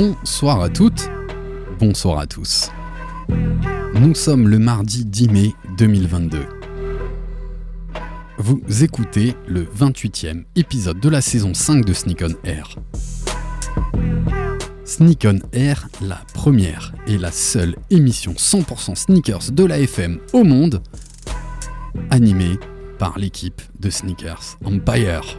Bonsoir à toutes, bonsoir à tous. Nous sommes le mardi 10 mai 2022. Vous écoutez le 28e épisode de la saison 5 de Sneak on Air. Sneak on Air, la première et la seule émission 100% sneakers de la FM au monde, animée par l'équipe de Sneakers Empire.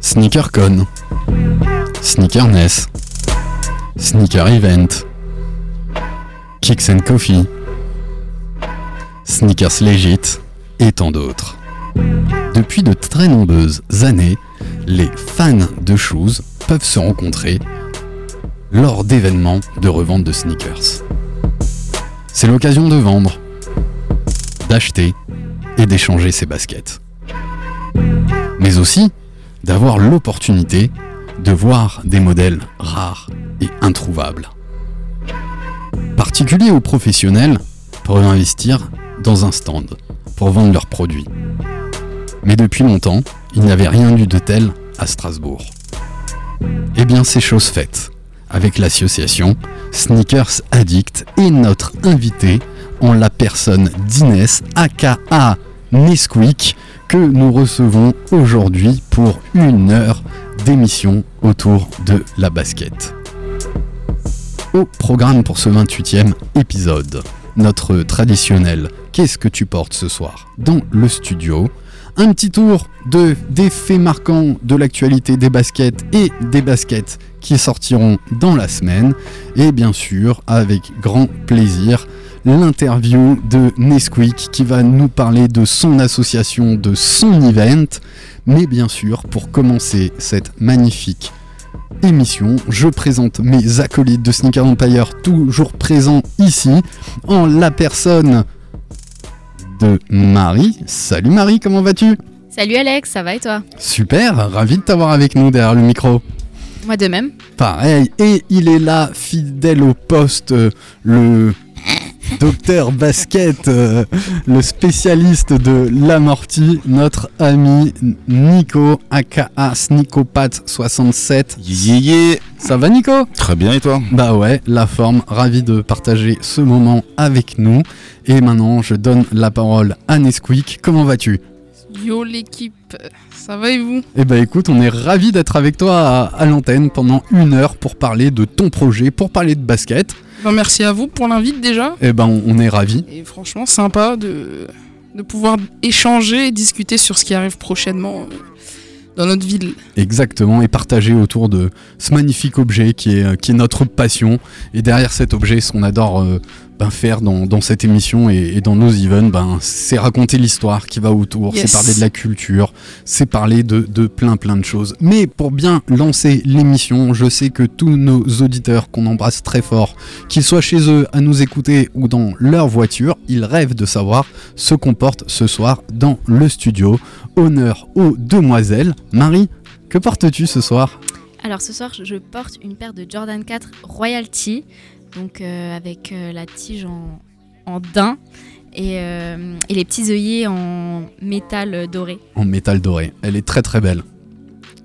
SneakerCon, Sneakerness, Sneaker Event, Kicks and Coffee, Sneakers Legit et tant d'autres. Depuis de très nombreuses années, les fans de shoes peuvent se rencontrer lors d'événements de revente de sneakers. C'est l'occasion de vendre, d'acheter et d'échanger ses baskets. Mais aussi d'avoir l'opportunité de voir des modèles rares et introuvables. Particuliers ou professionnels peuvent investir dans un stand pour vendre leurs produits. Mais depuis longtemps, il n'y avait rien eu de tel à Strasbourg. Eh bien, c'est chose faite avec l'association Sneakers Addict et notre invité en la personne d'Inès, aka Nesquik, que nous recevons aujourd'hui pour une heure d'émission autour de la basket. Au programme pour ce 28e épisode, notre traditionnel Qu'est-ce que tu portes ce soir? dans le studio un petit tour de, des faits marquants de l'actualité des baskets et des baskets qui sortiront dans la semaine. Et bien sûr, avec grand plaisir, l'interview de Nesquik qui va nous parler de son association, de son event. Mais bien sûr, pour commencer cette magnifique émission, je présente mes acolytes de Sneaker Empire toujours présents ici, en la personne de Marie. Salut Marie, comment vas-tu? Salut Alex, ça va et toi? Super, ravi de t'avoir avec nous derrière le micro. Moi de même. Pareil, et il est là, fidèle au poste, euh, le docteur basket, euh, le spécialiste de l'amorti, notre ami Nico, aka Snicopat67. Yéyé. Ça va Nico? Très bien et toi? Bah ouais, la forme, ravi de partager ce moment avec nous. Et maintenant, je donne la parole à Nesquik. Comment vas-tu? Yo l'équipe, ça va et vous? Eh bah écoute, on est ravi d'être avec toi à, à l'antenne pendant une heure pour parler de ton projet, pour parler de basket. Ben, Merci à vous pour l'invite déjà. Eh ben on, on est ravi. Et franchement, sympa de, de pouvoir échanger et discuter sur ce qui arrive prochainement euh, dans notre ville. Exactement, et partager autour de ce magnifique objet qui est, qui est notre passion. Et derrière cet objet, ce qu'on adore euh, ben, faire dans, dans cette émission et, et dans nos events, ben, c'est raconter l'histoire qui va autour, Yes. c'est parler de la culture, c'est parler de, de plein plein de choses. Mais pour bien lancer l'émission, je sais que tous nos auditeurs qu'on embrasse très fort, qu'ils soient chez eux à nous écouter ou dans leur voiture, ils rêvent de savoir ce qu'on porte ce soir dans le studio. Honneur aux demoiselles. Marie, que portes-tu ce soir? Alors ce soir, je porte une paire de Jordan 4 Royalty, donc euh, avec euh, la tige en, en daim et, euh, et les petits œillets en métal doré. en métal doré. Elle est très très belle.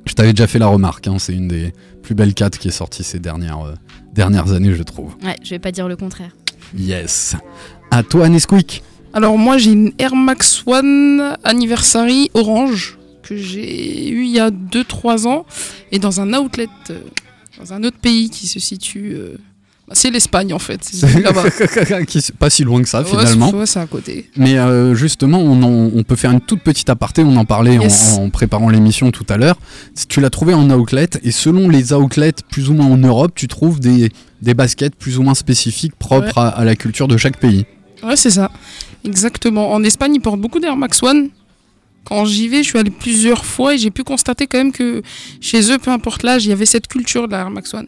Je t'avais déjà fait la remarque, hein, c'est une des plus belles 4 qui est sortie ces dernières, euh, dernières années, je trouve. Ouais, je vais pas dire le contraire. Yes. À toi, Nesquik. Alors moi j'ai une Air Max One Anniversary orange que j'ai eu il y a 2-3 ans et dans un outlet euh, dans un autre pays qui se situe. euh, c'est l'Espagne en fait. Qui est pas si loin que ça Ouais, finalement. c'est- à côté. Mais euh, justement, on, en- on peut faire une toute petite aparté, on en parlait en- Yes. en, préparant l'émission tout à l'heure. Tu l'as trouvé en outlet, et selon les outlets plus ou moins en Europe, tu trouves des, des baskets plus ou moins spécifiques propres à, à la culture de chaque pays. Ouais, c'est ça. Exactement. En Espagne, ils portent beaucoup d'Air Max One. Quand j'y vais, je suis allé plusieurs fois et j'ai pu constater quand même que chez eux, peu importe l'âge, il y avait cette culture de l'Air Max One.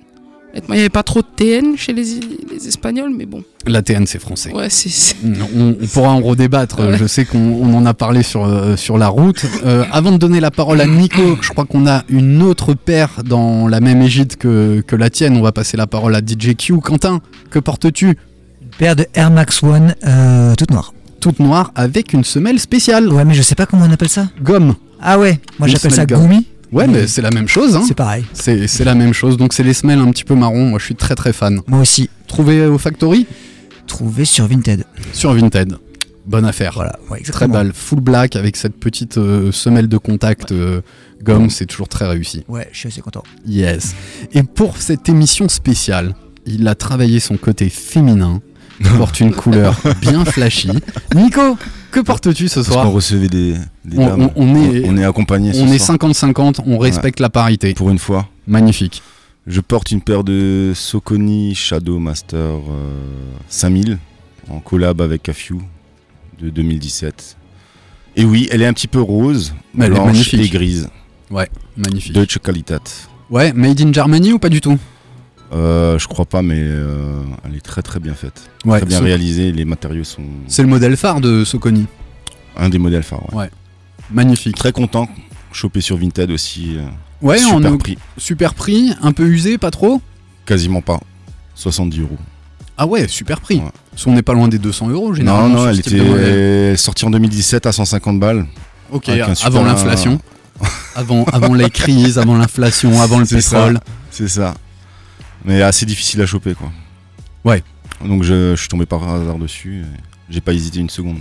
Honnêtement, Il n'y avait pas trop de TN chez les, les Espagnols, mais bon. La TN, c'est français. Ouais, c'est- c'est. On, on pourra en redébattre. Ouais. Je sais qu'on on en a parlé sur, euh, sur la route. Euh, avant de donner la parole à Nico, je crois qu'on a une autre paire dans la même égide que, que la tienne. On va passer la parole à DJ Q. Quentin, que portes-tu? Paire de Air Max One, euh, toute noire. Toute noire avec une semelle spéciale. Ouais, mais je sais pas comment on appelle ça. Gomme. Ah ouais, moi j'appelle ça. Gumi. Ouais, mais c'est la même chose. Hein. C'est pareil. C'est la même chose. Donc c'est les semelles un petit peu marron. Moi, je suis très très fan. Moi aussi. Trouvé au Factory? Trouvé sur Vinted. sur Vinted. Bonne affaire. Voilà, ouais, Très belle. Full black avec cette petite euh, semelle de contact euh, gomme. C'est toujours très réussi. Ouais, je suis assez content. Yes. Et pour cette émission spéciale, il a travaillé son côté féminin. Il porte une couleur bien flashy. Nico, que portes-tu ce Parce qu'on soir recevait des, des On- dames. on- on est- on est accompagné ce On est soir. 50-50, on respecte la parité. Pour une fois. Magnifique. Je porte une paire de Soconi Shadow Master euh, 5000 en collab avec Afew de 2017. Et oui, elle est un petit peu rose, Mais elle est blanche magnifique. et grise. Ouais, magnifique. Deutsche Qualität. Ouais, made in Germany ou pas du tout? Euh, je crois pas, mais euh, elle est très très bien faite. Ouais, très bien réalisée, les matériaux sont C'est le modèle phare de Soconi. un des modèles phares. ouais. Ouais. Magnifique. Très content, chopé sur Vinted aussi. euh, Ouais, super prix, super prix, un peu usé, pas trop quasiment pas. 70 euros. Ah ouais, super prix. Ouais. Qu'on n'est pas loin des 200 euros Non, généralement. non, sur elle était sortie en 2017 à 150 balles. Ok, avant l'inflation. avant, avant les crises, avant l'inflation, avant le pétrole. C'est ça. Mais assez difficile à choper, quoi. Ouais. Donc je, je suis tombé par hasard dessus. J'ai pas hésité une seconde.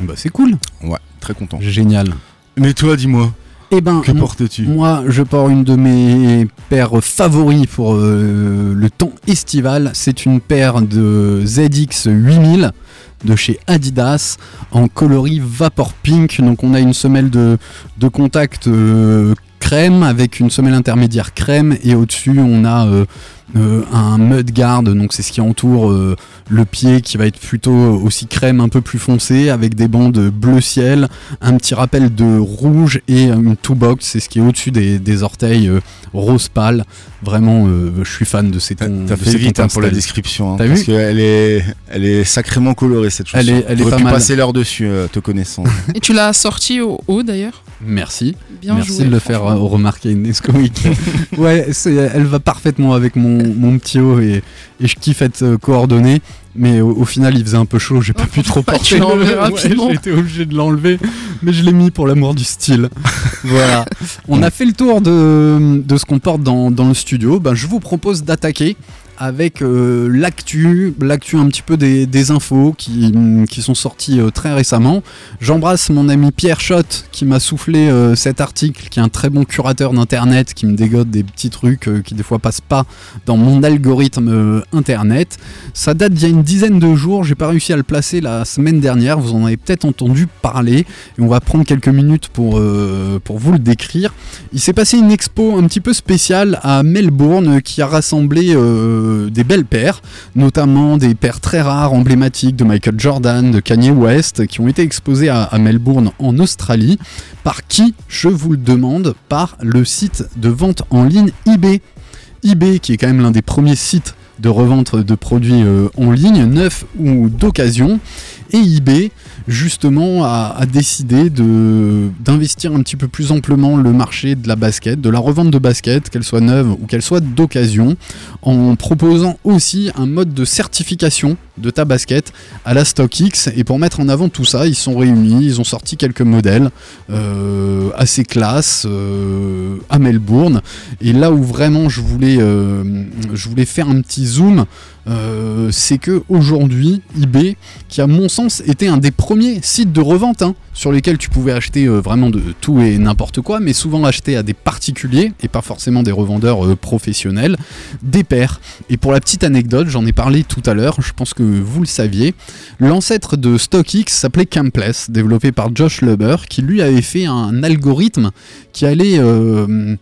Bah c'est cool. Ouais, très content. Génial. Mais toi, dis-moi, Eh ben, que portes-tu Moi, je porte une de mes paires favoris pour euh, le temps estival. C'est une paire de ZX 8000 de chez Adidas en coloris Vapor Pink. Donc, on a une semelle de, de contact euh, crème avec une semelle intermédiaire crème et au-dessus, on a euh, euh, un mud guard. Donc, c'est ce qui entoure euh, le pied qui va être plutôt aussi crème un peu plus foncé avec des bandes bleu ciel un petit rappel de rouge et une two box, c'est ce qui est au-dessus des, des orteils euh, rose pâle. Vraiment, euh, je suis fan de ces T'as tons. t'as fait vite hein, pour la description. hein, parce qu'elle est, elle est sacrément colorée cette chanson. Elle est- elle est pas pu mal. passer l'heure dessus, euh, te connaissant. Et tu l'as sorti au haut d'ailleurs? Merci. Bien Merci joué. de le faire remarquer Nesquik. ouais, c'est- elle va parfaitement avec mon, mon petit haut et, et je kiffe être euh, coordonné. Mais au, au final, il faisait un peu chaud, j'ai pas pu trop porter. J'ai été obligé de l'enlever, mais je l'ai mis pour l'amour du style. voilà. On a fait le tour de, de ce qu'on porte dans, dans le studio. Ben, je vous propose d'attaquer avec euh, l'actu, l'actu un petit peu des, infos qui, qui sont sorties euh, très récemment. J'embrasse mon ami Pierre Schott qui m'a soufflé euh, cet article, qui est un très bon curateur d'internet, qui me dégote des petits trucs qui des fois passent pas dans mon algorithme internet. Ça date d'il y a une dizaine de jours, j'ai pas réussi à le placer la semaine dernière, vous en avez peut-être entendu parler, et on va prendre quelques minutes pour, pour vous le décrire. Il s'est passé une expo un petit peu spéciale à Melbourne qui a rassemblé des belles paires, notamment des paires très rares, emblématiques de Michael Jordan, de Kanye West, qui ont été exposées à, à Melbourne en Australie. Par qui Je vous le demande, par le site de vente en ligne eBay. eBay qui est quand même l'un des premiers sites de revente de produits euh, en ligne, neufs ou d'occasion. Et eBay, justement, a, a décidé d'investir un petit peu plus amplement le marché de la basket, de la revente de basket, qu'elle soit neuve ou qu'elle soit d'occasion, en proposant aussi un mode de certification de ta basket à la StockX. Et pour mettre en avant tout ça, ils sont réunis, ils ont sorti quelques modèles euh, assez classe euh, à Melbourne. Et là où vraiment je voulais, euh, je voulais faire un petit zoom, c'est que aujourd'hui, eBay, qui à mon sens était un des premiers sites de revente hein, sur lesquels tu pouvais acheter euh, vraiment de tout et n'importe quoi, mais souvent acheter à des particuliers et pas forcément des revendeurs euh, professionnels, des paires. Et pour la petite anecdote, j'en ai parlé tout à l'heure, je pense que vous le saviez, l'ancêtre de StockX s'appelait Campless, développé par Josh Luber, qui lui avait fait un algorithme qui allait euh,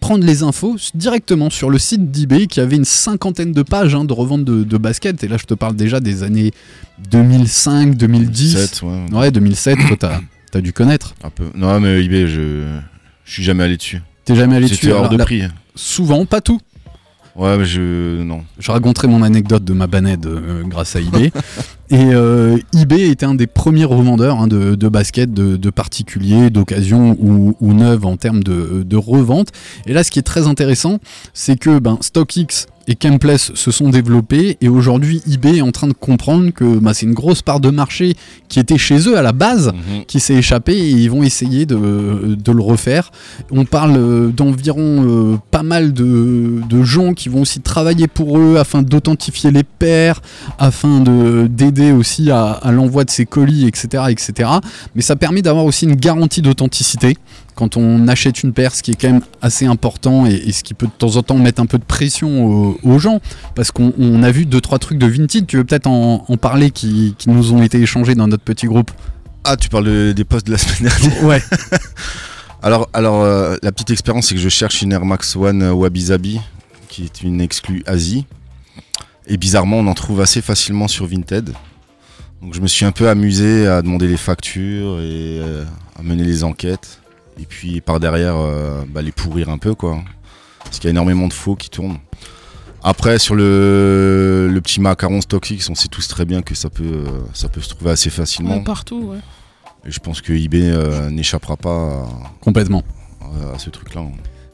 prendre les infos directement sur le site d'eBay qui avait une cinquantaine de pages hein, de revente de, de basket. Et là, je te parle déjà des années 2005, 2010. 2007, ouais. Ouais, 2007, toi, t'as as dû connaître. Un peu. Non, mais eBay, je, je suis jamais allé dessus. T'es jamais allé dessus hors alors, de là, prix. Souvent, pas tout. Ouais, je. Non. Je raconterai mon anecdote de ma banette euh, grâce à eBay. Et euh, eBay était un des premiers revendeurs hein, de, de basket, de, de particuliers, d'occasion ou, ou neuves en termes de, de revente. Et là, ce qui est très intéressant, c'est que ben, StockX et Campless se sont développés et aujourd'hui eBay est en train de comprendre que bah, c'est une grosse part de marché qui était chez eux à la base, Mhm. qui s'est échappée et ils vont essayer de, de le refaire. On parle euh, d'environ euh, pas mal de, de gens qui vont aussi travailler pour eux afin d'authentifier les paires, afin de d'aider aussi à, à l'envoi de ces colis, etc., etc. Mais ça permet d'avoir aussi une garantie d'authenticité quand on achète une paire, ce qui est quand même assez important et, et ce qui peut de temps en temps mettre un peu de pression aux, aux gens, parce qu'on on a vu deux trois trucs de Vinted. Tu veux peut-être en, en parler qui, qui nous ont été échangés dans notre petit groupe? Ah, tu parles de- des posts de la semaine dernière Ouais. Alors, alors euh, la petite expérience, c'est que je cherche une Air Max One euh, Wabi Sabi, qui est une exclue Asie. Et bizarrement, on en trouve assez facilement sur Vinted. Donc, je me suis un peu amusé à demander les factures et euh, à mener les enquêtes. Et puis, par derrière, euh, bah, les pourrir un peu, quoi. Parce qu'il y a énormément de faux qui tournent. Après, sur le, le petit macaron StockX, on sait tous très bien que ça peut, euh, ça peut se trouver assez facilement. Ouais, partout, ouais. Et je pense que eBay euh, n'échappera pas à, Complètement. à- à ce truc-là.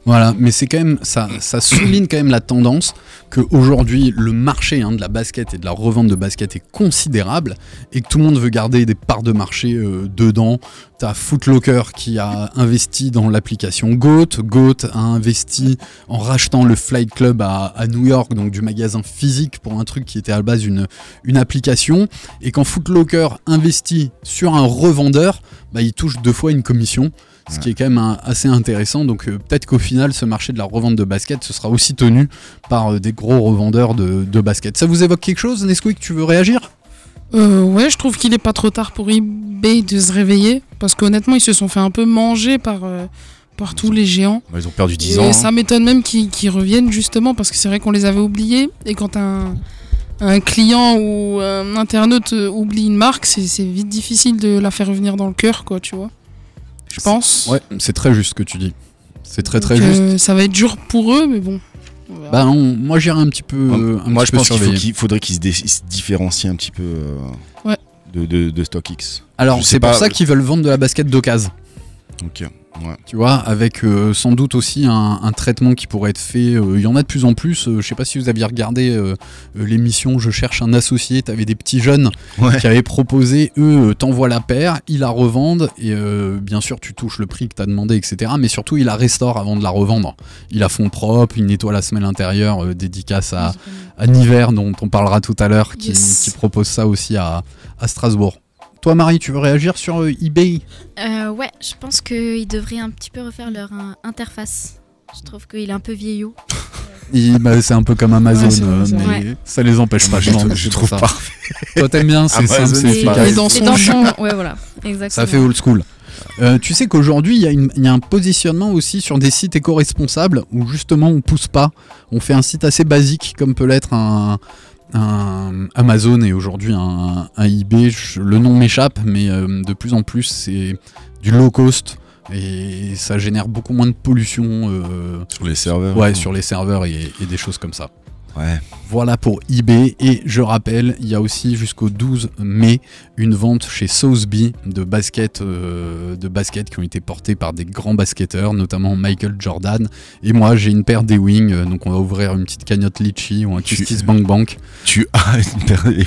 Voilà, mais c'est quand même ça, ça souligne quand même la tendance que aujourd'hui le marché hein, de la basket et de la revente de basket est considérable et que tout le monde veut garder des parts de marché euh, dedans. T'as Footlocker qui a investi dans l'application Goat, Goat a investi en rachetant le Flight Club à, à New York, donc du magasin physique pour un truc qui était à la base une, une application. Et quand Footlocker investit sur un revendeur, bah, il touche deux fois une commission ce qui est quand même un- assez intéressant. Donc euh, peut-être qu'au final, ce marché de la revente de basket, ce sera aussi tenu par euh, des gros revendeurs de, de basket. Ça vous évoque quelque chose, Nesquik? Tu veux réagir? Euh, ouais, je trouve qu'il est pas trop tard pour eBay de se réveiller. Parce qu'honnêtement, ils se sont fait un peu manger par, euh, par tous les géants. Ils ont perdu 10 Et ans. hein. ça m'étonne même qu'ils reviennent justement parce que c'est vrai qu'on les avait oubliés. Et quand un, un client ou un internaute oublie une marque, c'est c'est vite difficile de la faire revenir dans le cœur, quoi, tu vois. Je pense. Ouais, c'est très juste ce que tu dis. C'est très très Donc, juste. euh, ça va être dur pour eux, mais bon. Bah, on- moi j'irai un petit peu. euh, un Moi, petit je peu pense qu'il faudrait qu'ils se, différencient un petit peu euh, Ouais. de, de, de StockX. Alors c'est pour pas- ça qu'ils veulent vendre de la basket d'occasion. Ok. Ouais. Tu vois, avec euh, sans doute aussi un, un traitement qui pourrait être fait. euh, Il y en a de plus en plus. euh, je sais pas si vous aviez regardé euh, euh, l'émission Je cherche un associé. T'avais des petits jeunes Ouais. qui avaient proposé, eux, euh, t'envoient la paire, ils la revendent et euh, bien sûr tu touches le prix que t'as demandé, etc. Mais surtout ils la restaurent avant de la revendre. Ils la font propre, ils nettoient la semelle intérieure, euh, dédicace à, à Niver dont on parlera tout à l'heure, qui, Yes. qui propose ça aussi à, à Strasbourg. Toi Marie, tu veux réagir sur euh, eBay? Euh, ouais, je pense qu'ils devraient un petit peu refaire leur euh, interface. Je trouve qu'il est un peu vieillot. Il- bah, c'est un peu comme Amazon, Ouais, euh, mais ça les empêche pas. je, trouve ça. parfait. Toi t'aimes bien, c'est Amazon, simple, c'est efficace. dans C'est son dans son- Ouais, voilà. Exactement. Ça fait old school. Euh, tu sais qu'aujourd'hui, il y, y a un positionnement aussi sur des sites éco-responsables où justement on pousse pas. On fait un site assez basique comme peut l'être un, un Amazon et aujourd'hui un, un eBay. Je- le nom m'échappe, mais euh, de plus en plus c'est du low cost et ça génère beaucoup moins de pollution euh, Sur les serveurs. ouais, sur les serveurs et- et des choses comme ça. Ouais. Voilà pour eBay. Et je rappelle, il y a aussi jusqu'au 12 mai une vente chez Sotheby de baskets, euh, de baskets qui ont été portées par des grands basketteurs, notamment Michael Jordan. Et moi, j'ai une paire des Wings, euh, donc on va ouvrir une petite cagnotte Litchi ou un Kistis Bank Bank. Tu as une paire de-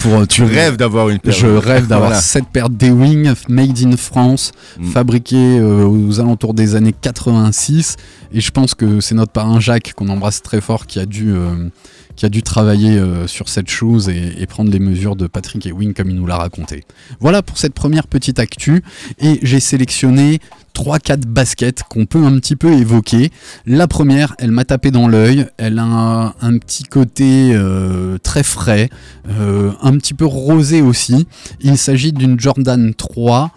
Pour, euh, Tu rêves d'avoir une paire. Je rêve d'avoir Voilà. cette paire d'Ewing made in France, Mm. fabriquée euh, aux alentours des années 86. Et je pense que c'est notre parrain Jacques, qu'on embrasse très fort, qui a dû, euh, qui a dû travailler euh, sur cette chose et, et prendre les mesures de Patrick Ewing comme il nous l'a raconté. Voilà pour cette première petite actu. Et j'ai sélectionné 3-4 baskets qu'on peut un petit peu évoquer. La première, elle m'a tapé dans l'œil. Elle a un, petit côté euh, très frais, euh, un petit peu rosé aussi. Il s'agit d'une Jordan 3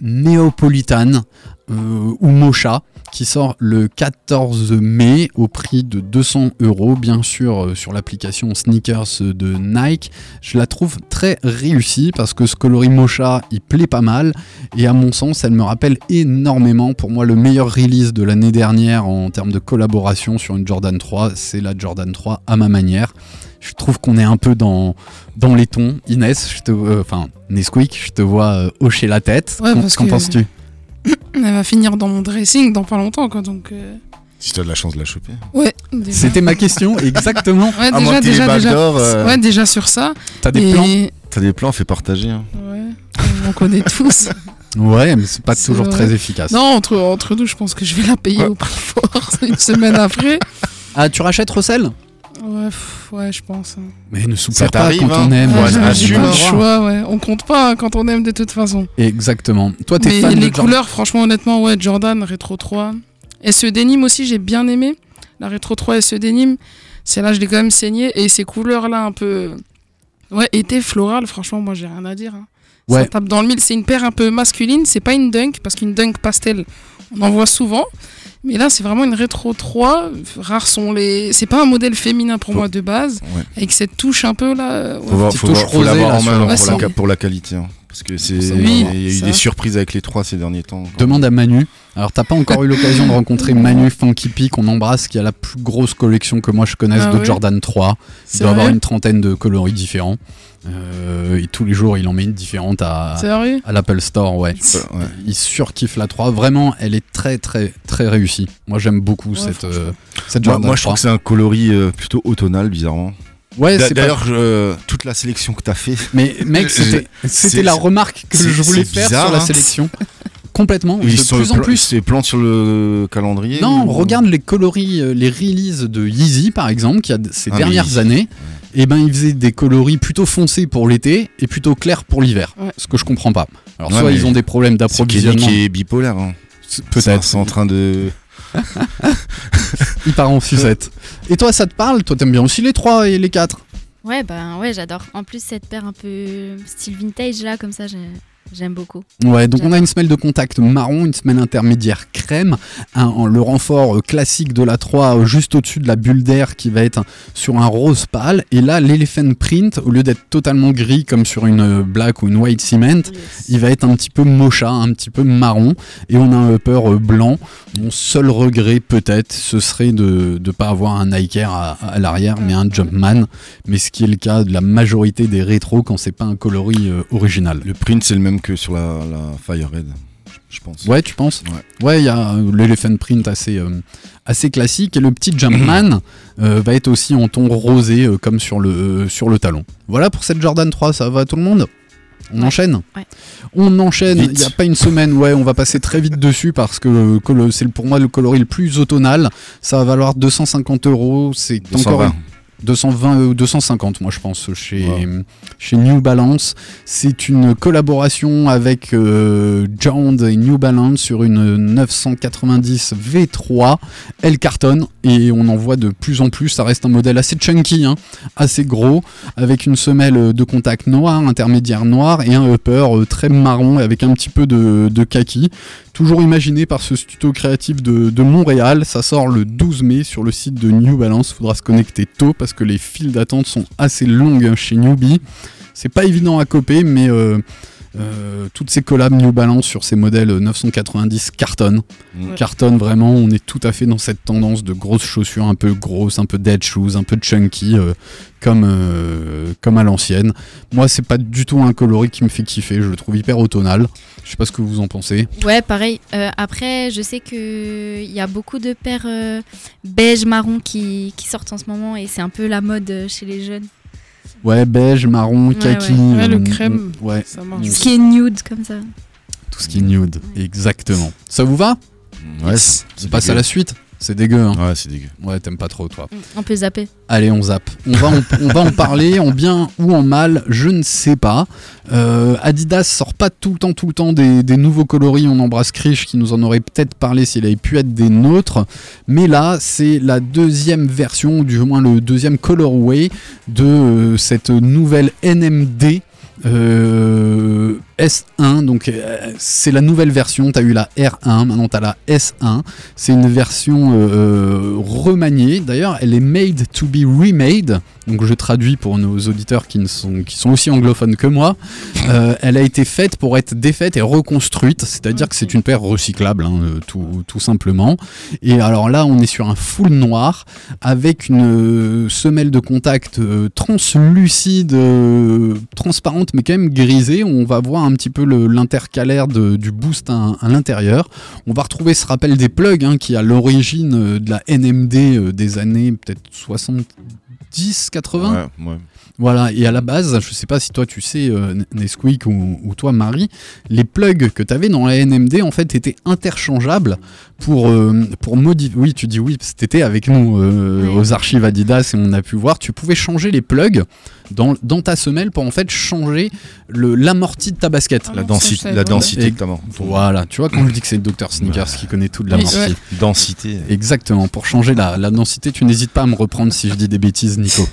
néapolitane euh, ou Mocha qui sort le 14 mai au prix de 200 euros, bien sûr euh, sur l'application Sneakers de Nike. Je la trouve très réussie parce que ce coloris Mocha il plaît pas mal et à mon sens elle me rappelle énormément pour moi le meilleur release de l'année dernière en termes de collaboration sur une Jordan 3, c'est la Jordan 3 à ma manière. Je trouve qu'on est un peu dans, dans les tons. Inès, je te, euh, enfin Nesquik, je te vois euh, hocher la tête. Ouais, Qu'en penses-tu? Elle va finir dans mon dressing dans pas longtemps, quoi. Donc, euh, Si tu as de la chance de la choper. ouais. déjà. C'était ma question, exactement. Ouais, moins déjà, déjà, déjà. euh. Ouais, déjà sur ça. T'as des Et- plans T'as des plans, fais partager. hein. Ouais, on connaît tous. Ouais, mais c'est pas toujours vrai. très efficace. Non, entre, entre nous, je pense que je vais la payer au prix fort une semaine après. Ah, tu rachètes Russell? Ouais, pff, ouais, je pense. hein. Mais ne souffle Ça pas quand hein. on aime. Ouais, Ouais, assume, le choix, ouais. On compte pas hein, quand on aime de toute façon. Exactement. Toi, t'es Mais fan les de Jordan couleurs, franchement, honnêtement, ouais, Jordan, Retro 3. SE Denim aussi, j'ai bien aimé. La Retro 3 SE Denim, celle-là, je l'ai quand même saigné. Et ces couleurs-là, un peu. Ouais, été floral, franchement, moi, j'ai rien à dire. hein. Ouais. Ça tape dans le mille. C'est une paire un peu masculine, c'est pas une dunk, parce qu'une dunk pastel, on en voit souvent. Mais là, c'est vraiment une Retro 3. Rares sont les. C'est pas un modèle féminin pour Faut- moi de base. Ouais. Avec cette touche un peu là. euh, ouais. Faut, voir, petite faut, touche voir- faut l'avoir en main pour, Ouais, la, pour qualité. hein. Parce que c'est. Oui, il y a eu ça. des surprises avec les trois ces derniers temps. Demande à Manu. Alors, t'as pas encore eu l'occasion de rencontrer Manu Funky qu'on embrasse, qui a la plus grosse collection que moi je connaisse Ah de Jordan 3. Il doit avoir une trentaine de coloris différents. Euh, et tous les jours, il en met une différente à, l'Apple Store, ouais. Ouais. Il surkiffe la 3. Vraiment, elle est très, très, très réussie. Moi, j'aime beaucoup Ouais, cette, euh, cette Moi, Jordan moi, je trouve 3. que c'est un coloris euh, plutôt automnal, bizarrement. Ouais, pas- D'ailleurs, je- toute la sélection que t'as fait, Mais mec, c'était la remarque que je voulais faire bizarre, sur la hein. sélection. Complètement, de ils sont plus en plus. C'est plantes sur le calendrier Non, ou- regarde les coloris, euh, les releases de Yeezy par exemple, qui a ces Ah, dernières années. Et ben, ils faisaient des coloris plutôt foncés pour l'été et plutôt clairs pour l'hiver. Ouais. Ce que je comprends pas. Alors, Ouais, soit ils ont des problèmes d'approvisionnement. qui est bipolaire. hein. Peut-être. C'est en train de. Il part en sucette. Et toi, ça te parle? Toi, t'aimes bien aussi les 3 et les 4 Ouais, bah ouais, j'adore. En plus, cette paire un peu style vintage là, comme ça, j'ai- j'aime beaucoup. Ouais, donc on a une semelle de contact marron, une semelle intermédiaire crème, un- le renfort euh, classique de la 3 euh, juste au-dessus de la bulle d'air qui va être sur un rose pâle, et là l'elephant print, au lieu d'être totalement gris comme sur une euh, black ou une white cement, il va être un petit peu mocha, un petit peu marron, et on a un upper blanc. Mon seul regret peut-être, ce serait de ne pas avoir un Nike Air à, à l'arrière, mais un Jumpman, mais ce qui est le cas de la majorité des rétros quand c'est pas un coloris euh, original. Le print, c'est le même que sur la, la Fire Red, je pense. Ouais, tu penses Ouais. Ouais, il y a l'elephant print assez, euh, assez classique et le petit Jumpman euh, va être aussi en ton rosé euh, comme sur le, euh, sur le talon. Voilà pour cette Jordan 3, ça va tout le monde? On enchaîne? Ouais. On enchaîne, il n'y a pas une semaine, ouais, on va passer très vite dessus parce que que c'est pour moi le coloris le plus automnal. Ça va valoir 250 euros, c'est 220. encore 220 ou 250 moi je pense chez, Wow. chez New Balance. C'est une collaboration avec euh, Jound et New Balance sur une 990 V3. Elle cartonne et on en voit de plus en plus. Ça reste un modèle assez chunky, hein, assez gros, avec une semelle de contact noir, intermédiaire noir et un upper euh, très marron avec un petit peu de, de kaki. Toujours imaginé par ce studio créatif de, Montréal. Ça sort le 12 mai sur le site de New Balance. Faudra se connecter tôt parce que les files d'attente sont assez longues chez Newbie. C'est pas évident à coper, mais euh, euh, toutes ces collabs New Balance sur ces modèles 990 cartonnent. Mm. Cartonnent vraiment. On est tout à fait dans cette tendance de grosses chaussures un peu grosses, un peu dead shoes, un peu chunky, euh, comme, euh, comme à l'ancienne. Moi, c'est pas du tout un coloris qui me fait kiffer. Je le trouve hyper automnal. Je sais pas ce que vous en pensez. Ouais, pareil. Euh, après, je sais que il y a beaucoup de paires euh, beige marron qui, qui sortent en ce moment et c'est un peu la mode chez les jeunes. Ouais, beige, marron, Ouais, kaki. ouais. Ouais, le euh, crème, Ouais, ça marche. Tout ce qui est nude comme ça. tout ce qui est nude. Exactement. Ça vous va? Ouais, On passe à la suite C'est dégueu, hein Ouais, c'est dégueu. Ouais, t'aimes pas trop, toi. On peut zapper. Allez, on zappe. On va, en, on va en parler en bien ou en mal, je ne sais pas. Euh, Adidas sort pas tout le temps, tout le temps des, des nouveaux coloris. On embrasse Krish qui nous en aurait peut-être parlé s'il avait pu être des nôtres. Mais là, c'est la deuxième version, ou du moins le deuxième colorway de euh, cette nouvelle NMD. euh, S1, donc euh, c'est la nouvelle version. Tu as eu la R1, maintenant tu as la S1. C'est une version euh, euh, remaniée. D'ailleurs, elle est made to be remade. Donc je traduis pour nos auditeurs qui, sont, aussi anglophones que moi. Elle a été faite pour être défaite et reconstruite, c'est-à-dire que c'est une paire recyclable, hein, tout, tout simplement. Et alors là, on est sur un full noir avec une semelle de contact translucide, transparente mais quand même grisée. On va voir un petit peu l'intercalaire de- du boost à, à l'intérieur. On va retrouver ce rappel des plugs hein, qui est à l'origine euh, de la NMD euh, des années peut-être 70, 80. Ouais, ouais. Voilà, et à la base, je sais pas si toi tu sais, euh, Nesquik ou, ou toi Marie, les plugs que tu avais dans la NMD en fait étaient interchangeables pour, euh, pour modifier. Oui, tu dis oui, parce que t'étais avec nous euh, aux archives Adidas et on a pu voir, tu pouvais changer les plugs dans, dans ta semelle pour en fait changer le- l'amorti de ta basket. La, densi- la densité que t'as marre. Voilà, tu vois, quand je dis que c'est le docteur Sneakers qui connaît tout de la ouais. Densité. Exactement, pour changer la, la densité, tu n'hésites pas à me reprendre si je dis des bêtises, Nico.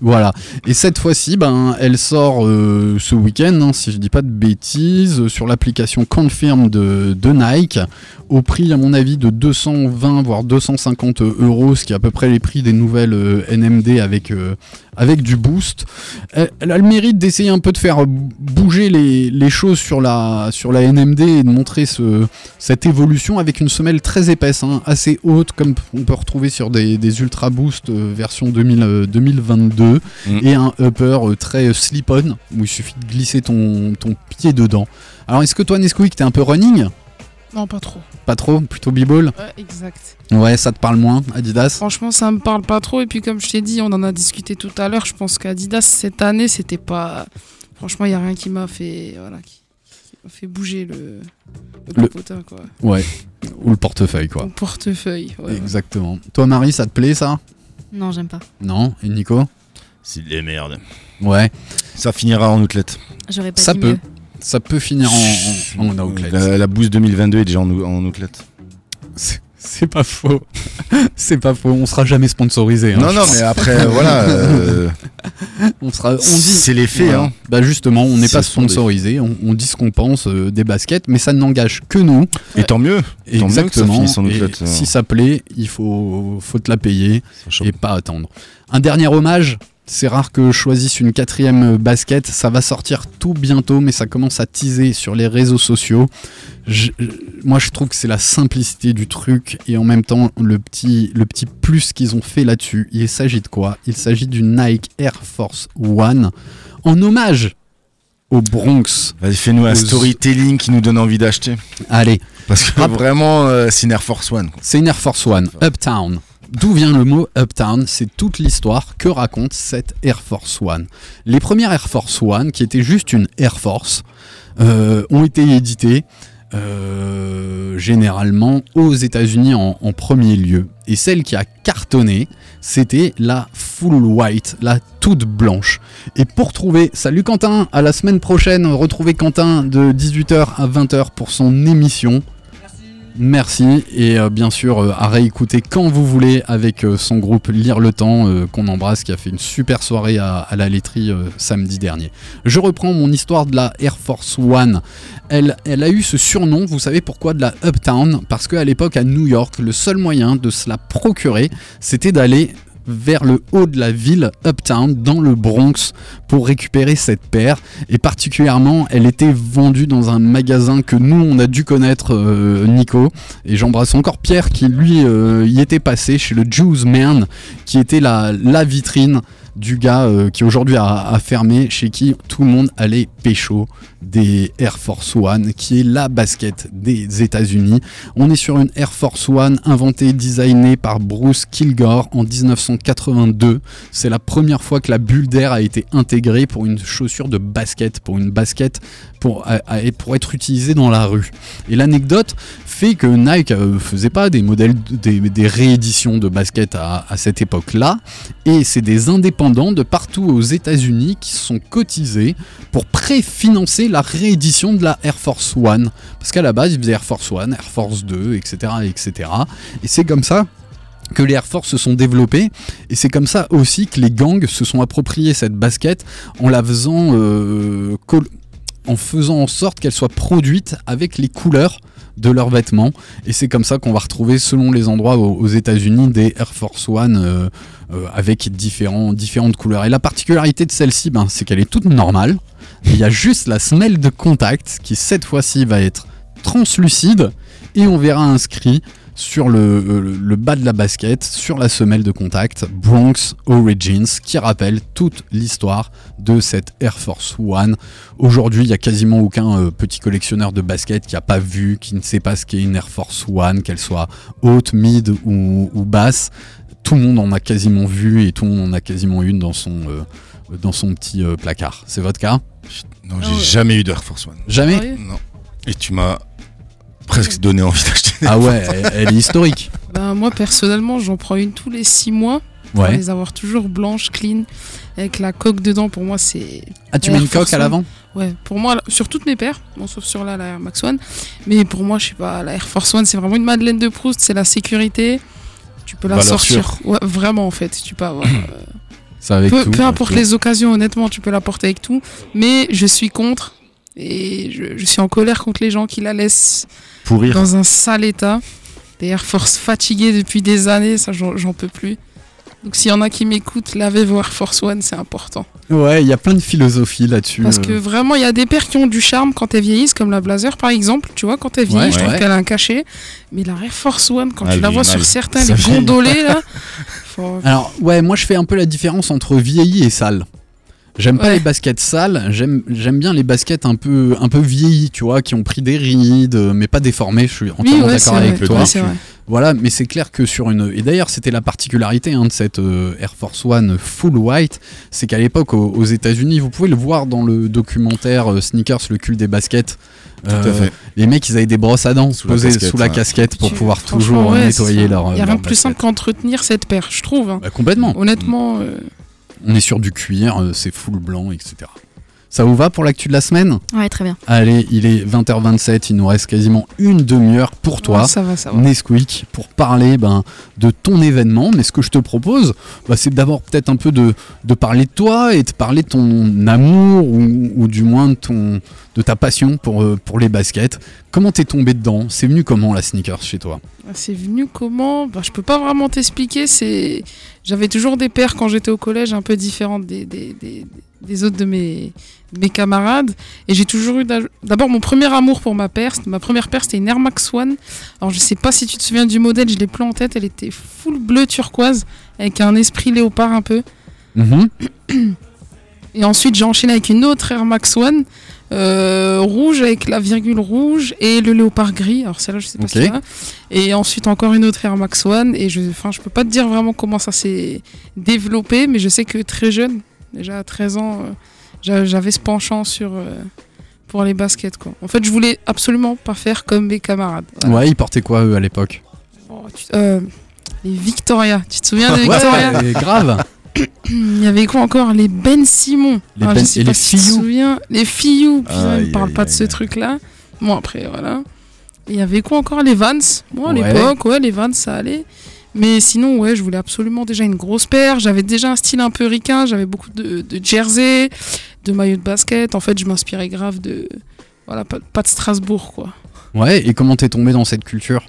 Voilà, et cette fois-ci, ben, elle sort euh, ce week-end, hein, si je dis pas de bêtises, euh, sur l'application Confirm de, de Nike, au prix, à mon avis, de 220 voire 250 euros, ce qui est à peu près les prix des nouvelles euh, NMD avec, euh, avec du boost. Elle, elle a le mérite d'essayer un peu de faire bouger les, les choses sur la, sur la NMD et de montrer ce, cette évolution avec une semelle très épaisse, hein, assez haute, comme on peut retrouver sur des, des Ultra Boost euh, version 2000, euh, 2022, et un upper euh, très slip-on, où il suffit de glisser ton, ton pied dedans. Alors, est-ce que toi, Nesquik, t'es un peu running? Non, pas trop. Pas trop Plutôt b-ball Ouais, exact. Ouais, ça te parle moins, Adidas Franchement, ça me parle pas trop. Et puis, comme je t'ai dit, on en a discuté tout à l'heure. Je pense qu'Adidas, cette année, c'était pas. Franchement, il n'y a rien qui m'a fait. Voilà, qui, qui m'a fait bouger le. Le, Le- popotin, quoi. Ouais, ou le portefeuille, quoi. Mon portefeuille. ouais, ouais. Exactement. Toi, Marie, ça te plaît, ça? Non, j'aime pas. Non? Et Nico? C'est des merdes. Ouais. Ça finira en outlet. J'aurais pas Ça dit peut. mieux. Ça peut finir en, en, en outlet. La, la boost 2022 est déjà en, en outlet. C'est- pas faux. C'est pas faux. On sera jamais sponsorisé. hein, Non, non, pense. mais après, voilà, euh, on sera. On dit. c'est les faits, hein. Bah justement, on n'est pas sponsorisé. On, on dit ce qu'on pense euh, des baskets, mais ça n'engage que nous. Et tant mieux. Tant mieux que ça Exactement. finisse en Et outlet, euh. si ça plaît, il faut, faut te la payer et pas attendre. Un dernier hommage. C'est rare que je choisisse une quatrième basket. Ça va sortir tout bientôt, mais ça commence à teaser sur les réseaux sociaux. Je- moi, je trouve que c'est la simplicité du truc et en même temps le petit, le petit plus qu'ils ont fait là-dessus. Il s'agit de quoi? Il s'agit du Nike Air Force One en hommage au Bronx. Vas-y, fais-nous un storytelling qui nous donne envie d'acheter. Allez. Parce que vraiment, euh, c'est une Air Force One. C'est une Air Force One, Uptown. D'où vient le mot Uptown? C'est toute l'histoire que raconte cette Air Force One. Les premières Air Force One, qui étaient juste une Air Force, euh, ont été éditées euh, généralement aux États-Unis en, premier lieu. Et celle qui a cartonné, c'était la full white, la toute blanche. Et pour trouver, salut Quentin, à la semaine prochaine, retrouvez Quentin de 18h à 20h pour son émission. Merci et euh, bien sûr euh, à réécouter quand vous voulez avec euh, son groupe Lire le Temps qu'on embrasse qui a fait une super soirée à, la laiterie samedi dernier. Je reprends mon histoire de la Air Force One. Elle, elle a eu ce surnom, vous savez pourquoi, de la Uptown? Parce qu'à l'époque à New York, le seul moyen de se la procurer, c'était d'aller vers le haut de la ville, Uptown, dans le Bronx, pour récupérer cette paire. Et particulièrement, elle était vendue dans un magasin que nous, on a dû connaître, euh, Nico. Et j'embrasse encore Pierre qui, lui, euh, y était passé chez le Jews Man, qui était la, la vitrine du gars euh, qui aujourd'hui a, fermé, chez qui tout le monde allait pécho des Air Force One, qui est la basket des États-Unis. On est sur une Air Force One inventée, designée par Bruce Kilgore en 1982. C'est la première fois que la bulle d'air a été intégrée pour une chaussure de basket, pour une basket pour, pour être utilisée dans la rue. Et l'anecdote fait que Nike euh, faisait pas des modèles, des, rééditions de basket à cette époque-là, et c'est des indépendants de partout aux États-Unis qui sont cotisés pour préfinancer la réédition de la Air Force One. Parce qu'à la base, ils faisaient Air Force One, Air Force 2, etc. etc. Et c'est comme ça que les Air Force se sont développés et c'est comme ça aussi que les gangs se sont appropriés cette basket en la faisant euh, en faisant en sorte qu'elle soit produite avec les couleurs de leurs vêtements. Et c'est comme ça qu'on va retrouver selon les endroits aux, États-Unis des Air Force One euh, euh, avec différentes couleurs. Et la particularité de celle-ci ben, c'est qu'elle est toute normale. Il y a juste la semelle de contact qui cette fois-ci va être translucide. Et on verra inscrit sur le, euh, le bas de la basket, sur la semelle de contact, Bronx Origins, qui rappelle toute l'histoire de cette Air Force One. Aujourd'hui, il y a quasiment aucun euh, petit collectionneur de basket qui n'a pas vu, qui ne sait pas ce qu'est une Air Force One, qu'elle soit haute, mid ou, ou basse. Tout le monde en a quasiment vu et tout le monde en a quasiment une dans son, euh, dans son petit euh, placard. C'est votre cas? Non, j'ai jamais eu d'Air Force One. Jamais? Non. Et tu m'as presque donné envie d'acheter. Ah ouais, elle, elle est historique. Ben, moi, personnellement, j'en prends une tous les six mois. Pour Ouais. les avoir toujours blanches, clean, avec la coque dedans. Pour moi, c'est. Ah, tu mets une coque à l'avant? Ouais, pour moi, sur toutes mes paires, bon, sauf sur là, la Air Max One. Mais pour moi, je sais pas, la Air Force One, c'est vraiment une Madeleine de Proust, c'est la sécurité. Tu peux la Valeur sortir. Ouais, vraiment, en fait. Tu peux avoir. euh, Ça avec peu, tout. peu importe les occasions, honnêtement, tu peux la porter avec tout. Mais je suis contre. Et je, je suis en colère contre les gens qui la laissent Pourrir. dans un sale état. Des Air Force fatigués depuis des années, ça, j'en peux plus. Donc s'il y en a qui m'écoutent, lavez vos Air Force One, c'est important. Ouais, il y a plein de philosophie là-dessus. Parce euh. que vraiment, il y a des paires qui ont du charme quand elles vieillissent, comme la Blazer par exemple. Tu vois, quand elle vieillit, Ouais, je trouve qu'elle a un cachet. Mais la Air Force One, quand Ah, tu la vois sur certains, Ça les gondolés là. faut- Alors, ouais, moi je fais un peu la différence entre vieilli et sale. J'aime pas Ouais. les baskets sales, j'aime j'aime bien les baskets un peu un peu vieillies, tu vois, qui ont pris des rides, euh, mais pas déformées. Je suis Oui, entièrement ouais, c'est d'accord avec vrai. toi. Ouais, c'est vrai. Voilà, mais c'est clair que sur une. Et d'ailleurs, c'était la particularité hein, de cette euh, Air Force One full white, c'est qu'à l'époque, aux, aux États-Unis, vous pouvez le voir dans le documentaire euh, Sneakers, le cul des baskets. Tout à euh, fait. Les mecs, ils avaient des brosses à dents Sous la posées casquette, sous la ouais. casquette pour Tu- pouvoir toujours ouais, nettoyer leur. Il y a rien de plus basket. simple qu'entretenir cette paire, je trouve. hein. Bah, complètement. Honnêtement, euh, On est sur du cuir, euh, c'est full blanc, etc. Ça vous va pour l'actu de la semaine? Ouais, très bien. Allez, il est 20h27, il nous reste quasiment une demi-heure pour toi. ouais, ça va, ça va. Nesquik pour parler ben, de ton événement. Mais ce que je te propose, bah, c'est d'abord peut-être un peu de, de parler de toi et de parler de ton amour ou, ou du moins de, ton, de ta passion pour, euh, pour les baskets. Comment t'es tombé dedans? C'est venu comment la sneakers chez toi? C'est venu comment? Bah, Je peux pas vraiment t'expliquer. C'est J'avais toujours des paires quand j'étais au collège un peu différentes des, des, des, des autres de mes, mes camarades. Et j'ai toujours eu d'a- d'abord mon premier amour pour ma paire. Ma première paire, c'était une Air Max One. Alors je sais pas si tu te souviens du modèle, je l'ai plus en tête. Elle était full bleu turquoise avec un esprit léopard un peu. Mhm. Et ensuite, j'ai enchaîné avec une autre Air Max One, euh, rouge avec la virgule rouge et le léopard gris. Alors celle-là, je sais pas Ok. ce qu'il y a. Et ensuite, encore une autre Air Max One. Et je, enfin, je peux pas te dire vraiment comment ça s'est développé, mais je sais que très jeune, déjà à 13 ans, euh, j'a- j'avais ce penchant sur euh, pour les baskets. Quoi. En fait, je voulais absolument pas faire comme mes camarades. Voilà. Ouais, ils portaient quoi eux à l'époque? Oh, les Victoria. Tu te souviens des Victoria? Ouais, grave Il y avait quoi encore Les Ben Simon. Les Ah, Ben- je sais et pas les si Fillou. souviens. Les Fillou. Putain, ne parle pas de ce truc-là. Bon, après, voilà. Il y avait quoi encore Les Vans. Bon, à Ouais. l'époque, ouais, les Vans, ça allait. Mais sinon, ouais, je voulais absolument déjà une grosse paire. J'avais déjà un style un peu ricain. J'avais beaucoup de, de jersey, de maillots de basket. En fait, je m'inspirais grave de. Voilà, pas, pas de Strasbourg, quoi. Ouais, et comment t'es tombé dans cette culture?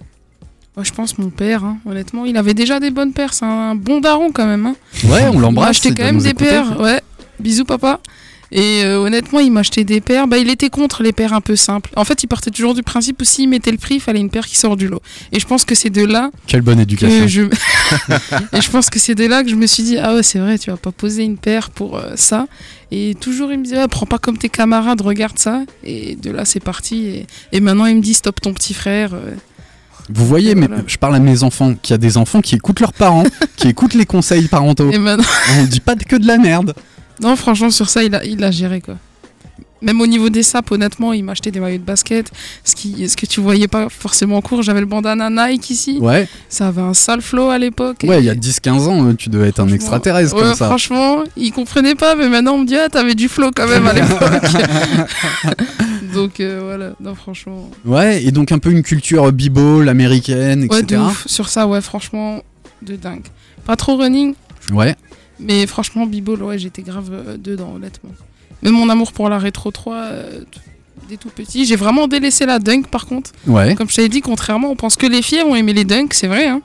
Je pense mon père, hein, honnêtement, il avait déjà des bonnes paires. C'est un bon daron quand même. Hein. Ouais, on Il l'embrasse. acheté il quand doit même des écouter. paires. Ouais. Bisous papa. Et euh, honnêtement, il m'a acheté des paires. Bah, il était contre les paires un peu simples. En fait, il partait toujours du principe où s'il mettait le prix, il fallait une paire qui sort du lot. Et je pense que c'est de là Quelle bonne éducation. que je. et je pense que c'est de là que je me suis dit, ah ouais, c'est vrai, tu vas pas poser une paire pour euh, ça. Et toujours, il me disait, ouais, prends pas comme tes camarades, regarde ça. Et de là, c'est parti. Et, et maintenant, il me dit, stop ton petit frère. euh. Vous voyez, mais voilà. je parle à mes enfants, qu'il y a des enfants qui écoutent leurs parents, qui écoutent les conseils parentaux. Et maintenant, On dit pas que de la merde. non, franchement, sur ça, il a, il a géré, quoi. Même au niveau des sapes, honnêtement, il m'a acheté des maillots de basket. Ce, qui, ce que tu voyais pas forcément en cours, j'avais le bandana Nike ici. Ouais, Ça avait un sale flow à l'époque. ouais, il y a 10-15 ans, euh, tu devais être un extraterrestre ouais, comme ça. Franchement, il comprenait pas, mais maintenant on me dit ah t'avais du flow quand même à l'époque. donc euh, voilà, non franchement. Ouais, et donc un peu une culture b-ball américaine, Ouais, de etc. ouf. Sur ça, ouais, franchement, de dingue. Pas trop running, Ouais, mais franchement b-ball, ouais, j'étais grave euh, dedans, honnêtement. Même mon amour pour la rétro 3 euh, dès tout petit. J'ai vraiment délaissé la dunk par contre. ouais. Comme je t'avais dit, contrairement, on pense que les filles vont aimer les dunks, c'est vrai. hein.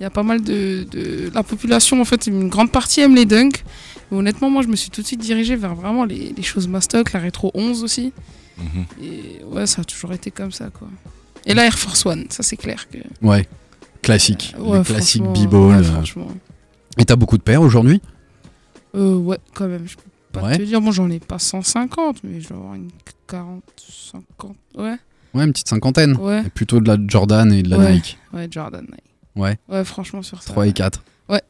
Il y a pas mal de, de- La population, en fait, une grande partie aime les dunks. Mais honnêtement, moi, je me suis tout de suite dirigé vers vraiment les, les choses mastoc, la rétro 11 aussi. Mhm. Et ouais, ça a toujours été comme ça, quoi. Et la Air Force One, ça c'est clair que. Ouais, classique. Ouais, le classique b-ball. ouais, euh. Et t'as beaucoup de paires aujourd'hui? Euh, ouais, quand même. Je peux pas Ouais. te dire, moi j'en ai pas 150, mais je dois avoir une 40, 50. Ouais, Ouais, une petite cinquantaine. ouais. Et plutôt de la Jordan et de la. Nike. Ouais, Jordan Nike. Ouais, Ouais, franchement, sur ça. 3 et 4. Ouais.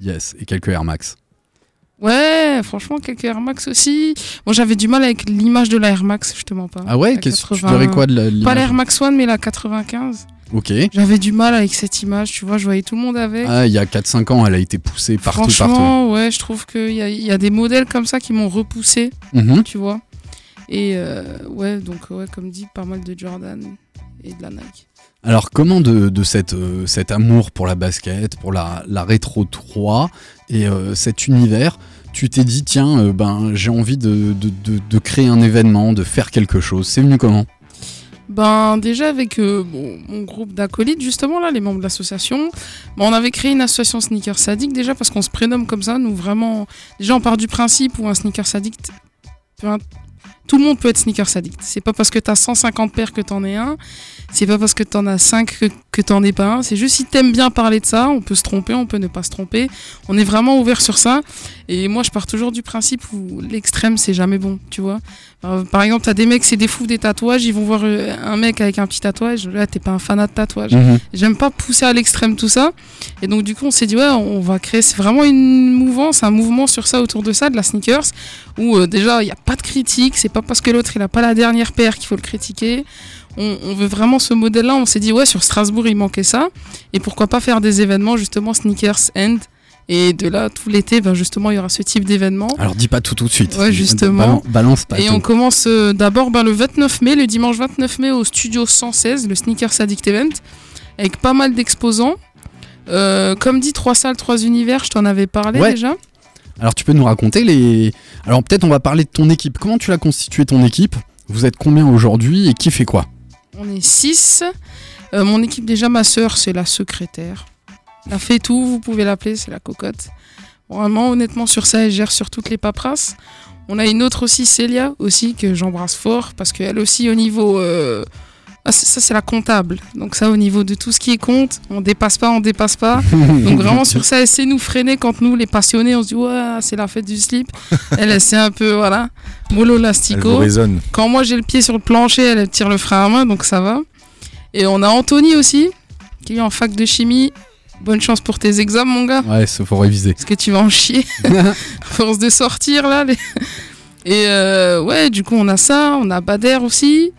Yes, et quelques Air Max. Ouais, franchement, quelques Air Max aussi. Moi, j'avais du mal avec l'image de la Air Max, je te mens pas. Ah ouais, qu'est-ce que tu 80. dirais quoi de la Pas l'Air Max One, mais la 95. Ok. J'avais du mal avec cette image, tu vois, je voyais tout le monde avec. Ah, il y a 4-5 ans, elle a été poussée partout, partout. Franchement, ouais, je trouve qu'il y a, y a des modèles comme ça qui m'ont repoussé, Mhm. tu vois. Et euh, ouais, donc, ouais, comme dit, pas mal de Jordan et de la Nike. Alors, comment de, cette, euh, cet amour pour la basket, pour la, la rétro 3 et euh, cet univers, tu t'es dit, tiens, euh, ben, j'ai envie de, de, de- créer un événement, de faire quelque chose. C'est venu comment? Ben déjà avec mon groupe d'acolytes justement là, les membres de l'association, on avait créé une association sneaker sadique déjà parce qu'on se prénomme comme ça. Nous vraiment, déjà on part du principe où un sneaker addict, tout le monde peut être sneaker addict. C'est pas parce que t'as 150 paires que t'en es un. C'est pas parce que t'en as 5 que, que t'en es pas un. C'est juste si t'aimes bien parler de ça, on peut se tromper, on peut ne pas se tromper. On est vraiment ouvert sur ça. Et moi, je pars toujours du principe où l'extrême, c'est jamais bon, tu vois. Euh, Par exemple, t'as des mecs, c'est des fous des tatouages, ils vont voir euh, un mec avec un petit tatouage. Là, t'es pas un fanat de tatouage. Mhm. J'aime pas pousser à l'extrême tout ça. Et donc, du coup, on s'est dit, ouais, on va créer. C'est vraiment une mouvance, un mouvement sur ça, autour de ça, de la sneakers, où euh, déjà, il n'y a pas de critique. C'est pas parce que l'autre, il a pas la dernière paire qu'il faut le critiquer. On, on veut vraiment ce modèle-là. On s'est dit, ouais, sur Strasbourg, il manquait ça. Et pourquoi pas faire des événements, justement, sneakers end. Et de là, tout l'été, ben justement, il y aura ce type d'événement. Alors, dis pas tout tout de suite. Ouais, justement. Balan- balance pas Et tout. on commence euh, d'abord ben, le 29 mai, le dimanche 29 mai au studio 116, le Sneakers Addict Event, avec pas mal d'exposants. Euh, comme dit, trois salles, trois univers, je t'en avais parlé Ouais. déjà. Alors, tu peux nous raconter les. Alors, peut-être on va parler de ton équipe. Comment tu l'as constituée ton équipe? Vous êtes combien aujourd'hui et qui fait quoi? On est six. Euh, mon équipe, déjà, ma sœur, c'est la secrétaire. Elle fait tout, vous pouvez l'appeler, c'est la cocotte. Vraiment, honnêtement, sur ça, elle gère sur toutes les paperasses. On a une autre aussi, Célia, aussi, que j'embrasse fort, parce qu'elle aussi, au niveau... euh, ça, c'est la comptable. Donc ça, au niveau de tout ce qui est compte, on dépasse pas, on dépasse pas. Donc vraiment, sur ça, elle sait nous freiner quand nous, les passionnés, on se dit, ouais, c'est la fête du slip. Elle, sait un peu, voilà, mollo lastico. Quand moi j'ai le pied sur le plancher, elle tire le frein à main, donc ça va. Et on a Anthony aussi, qui est en fac de chimie. Bonne chance pour tes examens, mon gars, Ouais, ça faut réviser. parce que tu vas en chier. à force de sortir, là. les- Et euh, ouais, du coup, on a ça. On a Bader aussi.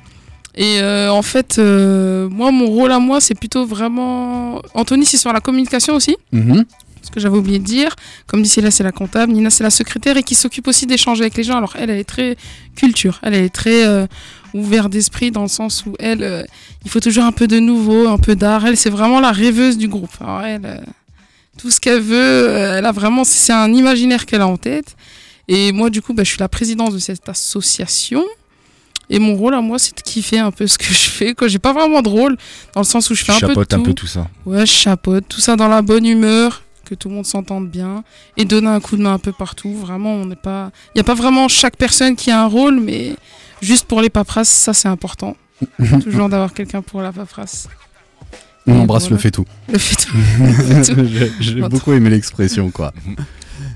Et euh, en fait, euh, moi, mon rôle à moi, c'est plutôt vraiment. Anthony, c'est sur la communication aussi Mhm. ce que j'avais oublié de dire. Comme dit là c'est la comptable. Nina, c'est la secrétaire et qui s'occupe aussi d'échanger avec les gens. Alors, elle, elle est très culture. Elle, elle est très euh, ouverte d'esprit dans le sens où elle, euh, il faut toujours un peu de nouveau, un peu d'art. Elle, c'est vraiment la rêveuse du groupe. Alors, elle, euh, tout ce qu'elle veut, euh, elle a vraiment, c'est un imaginaire qu'elle a en tête. Et moi, du coup, bah, je suis la présidente de cette association. Et mon rôle à moi, c'est de kiffer un peu ce que je fais. J'ai pas vraiment de rôle, dans le sens où je fais un peu de Chapote tout. un peu tout ça. Ouais, je chapeaute, tout ça dans la bonne humeur, que tout le monde s'entende bien, et donner un coup de main un peu partout. Vraiment, on n'est pas. Il n'y a pas vraiment chaque personne qui a un rôle, mais juste pour les paperasses, ça c'est important. Toujours d'avoir quelqu'un pour la paperasse. On Et embrasse voilà. le fait tout. Le fait tout. J'ai- J'ai beaucoup aimé l'expression, quoi.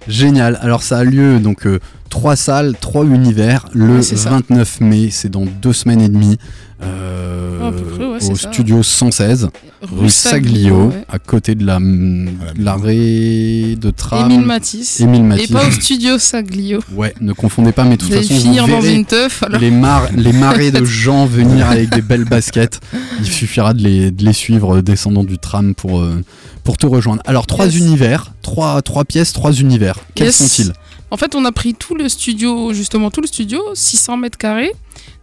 Génial. Alors, ça a lieu, donc, euh, trois salles, trois univers, le Ouais, c'est ça. 29 mai, c'est dans deux semaines et demie, euh, près, ouais, au ça. studio 116, rue Saglio, ouais. à côté de la, de l'arrêt de tram. Émile Matisse. Émile Matisse. Et pas au studio Saglio. Ouais, ne confondez pas, mais de toute Vous allez façon, finir vous dans une teuf. Alors. les, mar- les marées de gens venir avec des belles baskets. Il suffira de les, de les suivre euh, descendant du tram pour, euh, pour te rejoindre. Alors, trois Yes. univers, trois, trois pièces, trois univers. Quels Yes. sont-ils? En fait, on a pris tout le studio, justement tout le studio, 600 mètres carrés.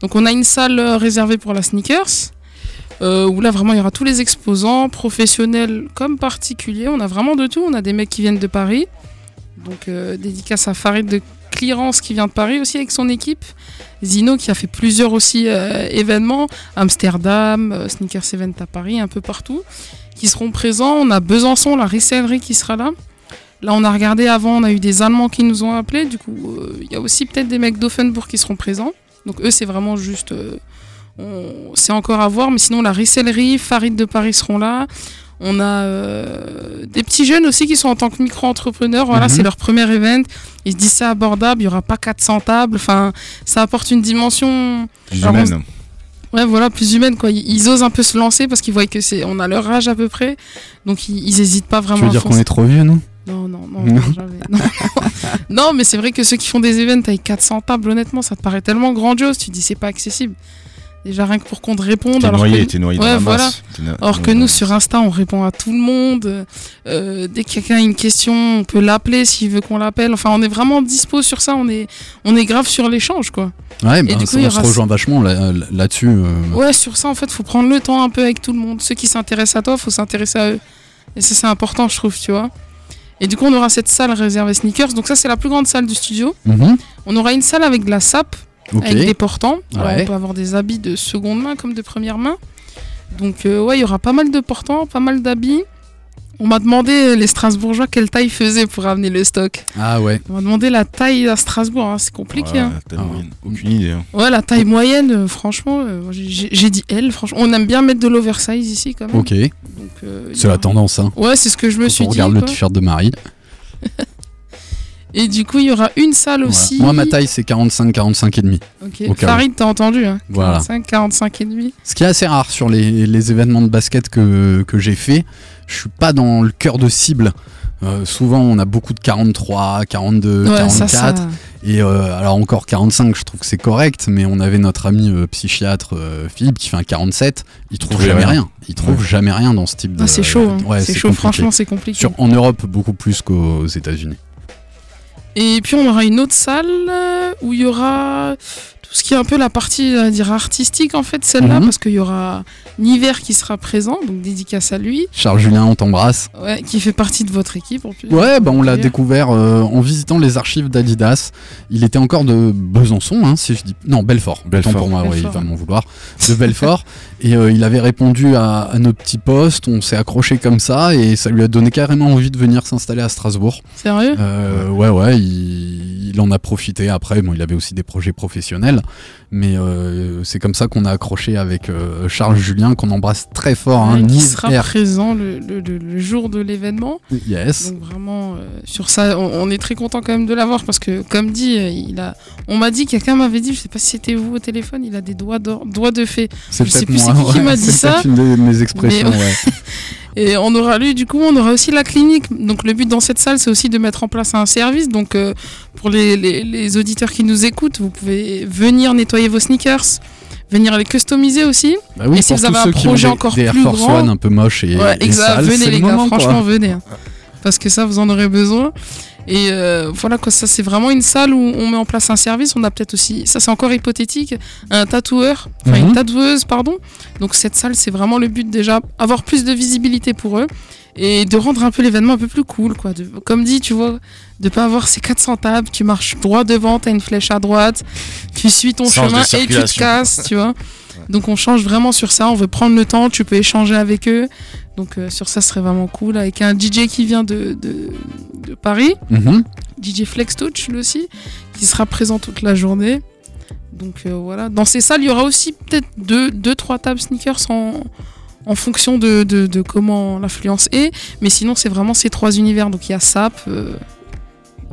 Donc, on a une salle euh, réservée pour la sneakers, euh, où là vraiment il y aura tous les exposants, professionnels comme particuliers. On a vraiment de tout. On a des mecs qui viennent de Paris, donc euh, dédicace à Farid de Clearance qui vient de Paris aussi avec son équipe. Zino qui a fait plusieurs aussi événements, Amsterdam, Sneakers Event à Paris, un peu partout, qui seront présents. On a Besançon, la resellerie qui sera là. Là, on a regardé avant, on a eu des Allemands qui nous ont appelés. Du coup, euh, il y a aussi peut-être des mecs d'Offenbourg qui seront présents. Donc, eux, c'est vraiment juste. euh, on- c'est encore à voir. Mais sinon, la resellerie, Farid de Paris seront là. On a euh, des petits jeunes aussi qui sont en tant que micro-entrepreneurs. Voilà, Mhm. c'est leur premier event. Ils se disent c'est abordable, il n'y aura pas 400 tables. Enfin, ça apporte une dimension. Plus Alors, on humaine. Ouais, voilà, plus humaine quoi. Ils, ils osent un peu se lancer parce qu'ils voient que c'est, on a leur âge à peu près, donc ils, ils hésitent pas vraiment. Tu veux à dire qu'on est trop vieux, Non, non, non, Non. non, jamais. Non. Non, mais c'est vrai que ceux qui font des events avec 400 tables, honnêtement, ça te paraît tellement grandiose. Tu te dis c'est pas accessible. Déjà rien que pour qu'on te réponde. T'es noyé, que... t'es noyé dans ouais, la voilà. masse. Na- Alors que nous, sur Insta, on répond à tout le monde. Euh, dès que quelqu'un a une question, on peut l'appeler s'il veut qu'on l'appelle. Enfin, on est vraiment dispo sur ça. On est, on est grave sur l'échange, quoi. Ouais, Et bah, du ça, coup, il y on se rejoint vachement là- là-dessus. euh. Ouais, sur ça, en fait, faut prendre le temps un peu avec tout le monde. Ceux qui s'intéressent à toi, faut s'intéresser à eux. Et ça, c'est important, je trouve, tu vois. Et du coup, on aura cette salle réservée sneakers. Donc ça, c'est la plus grande salle du studio. Mhm. On aura une salle avec de la sape, Ok. avec des portants. Alors, on peut avoir des habits de seconde main comme de première main. Donc euh, ouais, il y aura pas mal de portants, pas mal d'habits. On m'a demandé, euh, les Strasbourgeois, quelle taille faisaient pour amener le stock. Ah ouais. On m'a demandé la taille à Strasbourg, hein, c'est compliqué. Ouais, hein. t'as moyenne. Aucune idée. hein. Ouais, la taille moyenne, euh, franchement, euh, j'ai- dit L, franchement. On aime bien mettre de l'oversize ici quand même. Ok. Euh, C'est la tendance, hein. Ouais, c'est ce que je me Quand suis on dit. regarde le t-shirt de Marie. Et du coup, il y aura une salle Voilà. aussi. Moi, ma taille, c'est 45, 45 et demi. Ok. Farid, t'as entendu, hein Voilà. 45, 45 et demi. Ce qui est assez rare sur les, les événements de basket que, que j'ai fait, je suis pas dans le cœur de cible. Euh, souvent, on a beaucoup de 43, 42, Ouais, 44. ça, ça- Et euh, alors encore 45, je trouve que c'est correct, mais on avait notre ami euh, psychiatre euh, Philippe qui fait un 47. Il trouve trouve jamais jamais rien. Il trouve jamais rien dans ce type de. Ah, c'est chaud, hein. Ouais, c'est chaud, compliqué. franchement, c'est compliqué. Sur, en Europe, beaucoup plus qu'aux États-Unis. Et puis on aura une autre salle où il y aura tout ce qui est un peu la partie à dire artistique en fait celle-là Mhm. parce qu'il y aura Niver qui sera présent donc dédicace à lui Charles Julien, on t'embrasse. ouais, qui fait partie de votre équipe en plus. Ouais, bah on l'a découvert euh, en visitant les archives d'Adidas. Il était encore de Besançon, hein, si je dis. Non, Belfort. Belfort. Pour moi, ouais, il Belfort. va m'en vouloir. De Belfort. et euh, il avait répondu à, à nos petits posts. On s'est accroché comme ça et ça lui a donné carrément envie de venir s'installer à Strasbourg. Sérieux? Euh, ouais, ouais, il, il en a profité après. Bon, il avait aussi des projets professionnels, mais euh, c'est comme ça qu'on a accroché avec euh, Charles Julien, qu'on embrasse très fort. Hein, qui sera présent le, le- le- le jour de l'événement. Yes. Donc vraiment, euh, sur ça, on, on est très content quand même de l'avoir parce que, comme dit, il a, on m'a dit, quelqu'un m'avait dit, je sais pas si c'était vous au téléphone, il a des doigts, doigts de fée. C'est je sais plus c'est moi. qui m'a dit c'est ça. peut-être une de mes expressions, Mais- ouais. Et on aura lu, du coup, on aura aussi la clinique. Donc le but dans cette salle, c'est aussi de mettre en place un service. Donc euh, pour les, les- les auditeurs qui nous écoutent, vous pouvez venir nettoyer vos sneakers, venir les customiser aussi. Bah oui, Et si vous avez un projet des- encore des Air plus Force grand- One un peu moches et, Ouais, et exact. sales, venez les le gars, moment, franchement, venez. hein. Parce que ça, vous en aurez besoin. Et euh, voilà, quoi, ça c'est vraiment une salle où on met en place un service. On a peut-être aussi, ça c'est encore hypothétique, un tatoueur, enfin Mhm. une tatoueuse, pardon. Donc cette salle, c'est vraiment le but déjà, avoir plus de visibilité pour eux et de rendre un peu l'événement un peu plus cool, quoi. De- comme dit, tu vois, de pas avoir ces 400 tables, tu marches droit devant, t'as une flèche à droite, tu suis ton Sens chemin et tu te casses, tu vois. Donc on change vraiment sur ça, on veut prendre le temps, tu peux échanger avec eux. Donc euh, sur ça, ce serait vraiment cool. Avec un DJ qui vient de, de, de Paris, Mhm. DJ Flex Touch lui aussi, qui sera présent toute la journée. Donc euh, voilà, dans ces salles, il y aura aussi peut-être deux, deux, trois tables sneakers en, en fonction de, de- de comment l'influence est. Mais sinon, c'est vraiment ces trois univers. Donc il y a sap, euh,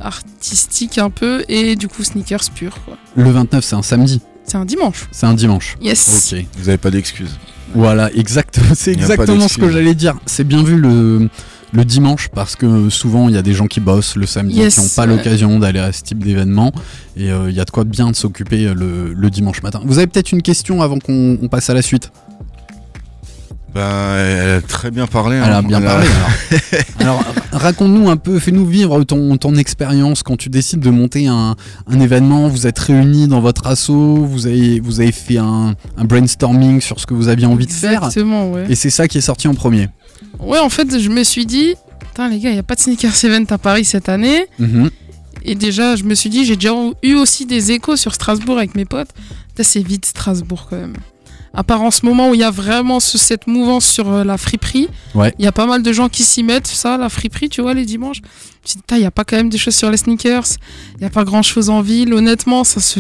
artistique un peu, et du coup sneakers pur. quoi. Le 29, c'est un samedi. C'est un dimanche. C'est un dimanche. Yes. Ok. Vous avez pas d'excuses. Voilà, exact. C'est exactement ce que j'allais dire. C'est bien vu le, le dimanche parce que souvent il y a des gens qui bossent le samedi Yes, qui n'ont pas ouais. l'occasion d'aller à ce type d'événement et euh, il y a de quoi bien de s'occuper euh, le, le dimanche matin. Vous avez peut-être une question avant qu'on on passe à la suite Ben, elle a très bien parlé. Elle a hein. bien Elle a- parlé. Alors, Alors, raconte-nous un peu, fais-nous vivre ton, ton expérience quand tu décides de monter un, un événement. Vous êtes réunis dans votre asso, vous avez, vous avez fait un, un brainstorming sur ce que vous aviez envie de faire. Exactement, ouais. Et c'est ça qui est sorti en premier. Ouais, en fait, je me suis dit, putain, les gars, il n'y a pas de sneakers event à Paris cette année. Mhm. Et déjà, je me suis dit, j'ai déjà eu aussi des échos sur Strasbourg avec mes potes. C'est vite Strasbourg quand même. À part en ce moment où il y a vraiment ce- cette mouvance sur euh, la friperie, Ouais. il y a pas mal de gens qui s'y mettent, ça, la friperie, tu vois, les dimanches. Il n'y a pas quand même des choses sur les sneakers. Il n'y a pas grand chose en ville. Honnêtement, ça se.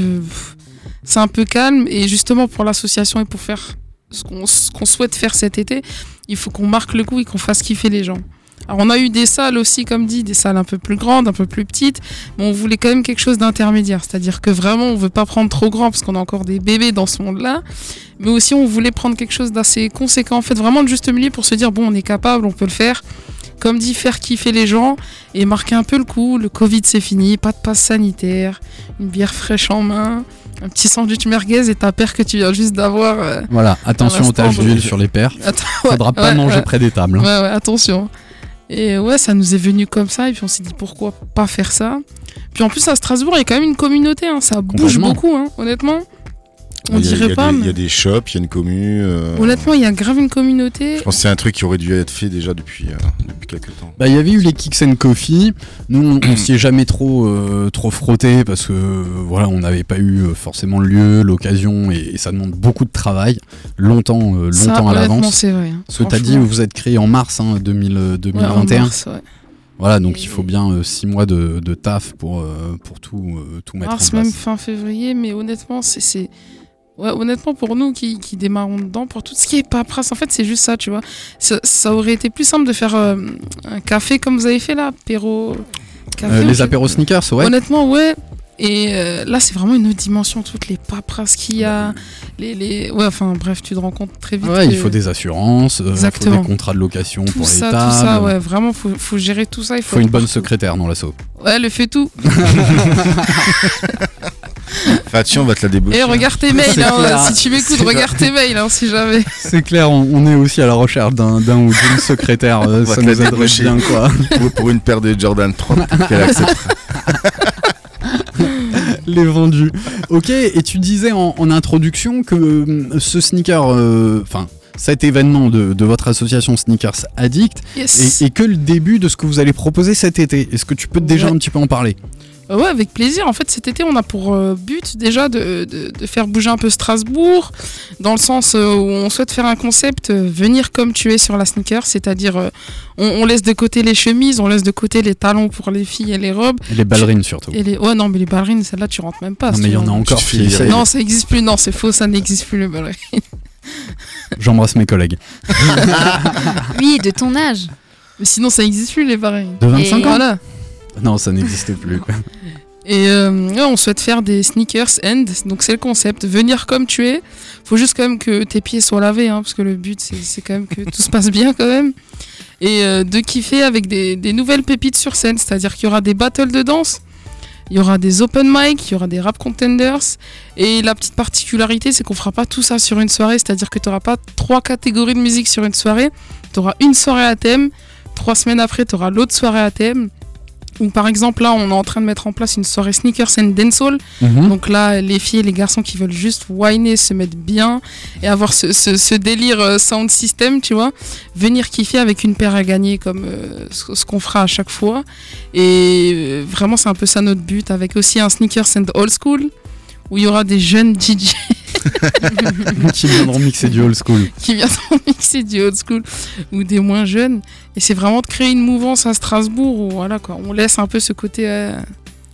C'est un peu calme. Et justement, pour l'association et pour faire ce qu'on ce qu'on souhaite faire cet été, il faut qu'on marque le coup et qu'on fasse kiffer les gens. Alors on a eu des salles aussi, comme dit, des salles un peu plus grandes, un peu plus petites, mais on voulait quand même quelque chose d'intermédiaire. C'est-à-dire que vraiment, on veut pas prendre trop grand parce qu'on a encore des bébés dans ce monde-là, mais aussi on voulait prendre quelque chose d'assez conséquent. En fait, vraiment le juste milieu pour se dire, bon, on est capable, on peut le faire. Comme dit, faire kiffer les gens et marquer un peu le coup. Le Covid, c'est fini, pas de passe sanitaire, une bière fraîche en main, un petit sandwich merguez et ta paire que tu viens juste d'avoir. euh, Voilà, attention taches l'instant, d'huile sur les paires. Faudra ouais, pas ouais, manger ouais. près des tables. hein. Ouais, ouais, attention. Et ouais, ça nous est venu comme ça, et puis on s'est dit pourquoi pas faire ça? Puis en plus, à Strasbourg, il y a quand même une communauté, hein, ça bouge beaucoup, hein, honnêtement. On Il y a- il y dirait a pas, des- Il mais y a des shops, il y a une commune. euh, honnêtement, il y a grave une communauté. Je pense que c'est un truc qui aurait dû être fait déjà depuis, euh, depuis quelques temps. Bah, il y avait eu les Kicks and Coffee. Nous, on, on s'y est jamais trop, euh, trop frotté parce que voilà, on n'avait pas eu euh, forcément le lieu, l'occasion et, et ça demande beaucoup de travail, longtemps, euh, Ça, longtemps à l'avance. c'est vrai. hein, Ce que t'as dit, franchement. vous êtes créé en mars hein, 2000, euh, Ouais, en 2021. mars, ouais. Voilà, donc il faut bien 6 mois de, de taf pour, euh, pour tout, euh, tout mettre Mars, en place. même fin février, mais honnêtement, c'est. Ouais, honnêtement, pour nous qui, qui démarrons dedans, pour tout ce qui est paperasse, en fait, c'est juste ça, tu vois. Ça, ça aurait été plus simple de faire euh, un café comme vous avez fait là, apéro. café, Euh, les apéros sneakers, ouais. Honnêtement, ouais. Et euh, là, c'est vraiment une autre dimension, toutes les paperasses qu'il y a. Les, les... Ouais, enfin, bref, tu te rends compte très vite. Ouais, que il faut des assurances, il faut des contrats de location tout pour tables. tout ça, ouais, vraiment, faut, faut gérer tout ça. Il faut, faut une bonne secrétaire dans l'assaut. Ouais, elle fait tout. Fatih, on va te la débaucher. Et regarde tes mails, hein, si tu m'écoutes, regarde tes mails, hein, si jamais. C'est clair, on, on est aussi à la recherche d'un ou d'une secrétaire, euh, On ça nous aiderait débaucher. bien quoi. pour, pour une paire de Jordan 30 pour qu'elle accepte. Les vendus. Ok, et tu disais en, en introduction que euh, ce sneaker, euh, enfin cet événement de, de votre association Sneakers Addict Yes. est, est que le début de ce que vous allez proposer cet été? Est-ce que tu peux déjà Ouais. un petit peu en parler? Ouais, avec plaisir. En fait, cet été, on a pour euh, but déjà de, de- de faire bouger un peu Strasbourg, dans le sens euh, où on souhaite faire un concept euh, venir comme tu es sur la sneaker, c'est-à-dire euh, on, on laisse de côté les chemises, on laisse de côté les talons pour les filles et les robes. Et les ballerines surtout. Et les... Ouais, non, mais les ballerines, celles-là, tu rentres même pas. Non mais il y en a encore virer. essayent. Non, ça n'existe plus. Non, c'est faux, ça n'existe plus, les ballerines. J'embrasse mes collègues. Oui, de ton âge. Mais sinon, ça n'existe plus, les ballerines. De 25 Et- ans Voilà. Non, ça n'existe plus. Et euh, on souhaite faire des sneakers end, donc c'est le concept. Venir comme tu es. Faut juste quand même que tes pieds soient lavés, hein, parce que le but c'est quand même que tout se passe bien quand même. Et euh, de kiffer avec des, des nouvelles pépites sur scène, c'est-à-dire qu'il y aura des battles de danse, il y aura des open mic, il y aura des rap contenders. Et la petite particularité, c'est qu'on fera pas tout ça sur une soirée, c'est-à-dire que tu n'auras pas trois catégories de musique sur une soirée. Tu auras une soirée à thème, trois semaines après, tu auras l'autre soirée à thème. Par exemple, là, on est en train de mettre en place une soirée sneakers and dancehall. Mhm. Donc là, les filles et les garçons qui veulent juste whiner, se mettre bien et avoir ce, ce- ce délire euh, sound system, tu vois, venir kiffer avec une paire à gagner comme euh, ce, ce qu'on fera à chaque fois. Et euh, vraiment, c'est un peu ça notre but, avec aussi un sneakers and old school où il y aura des jeunes DJ qui viendront mixer du old school. qui viendront mixer du old school ou des moins jeunes. Et c'est vraiment de créer une mouvance à Strasbourg où voilà quoi, on laisse un peu ce côté euh,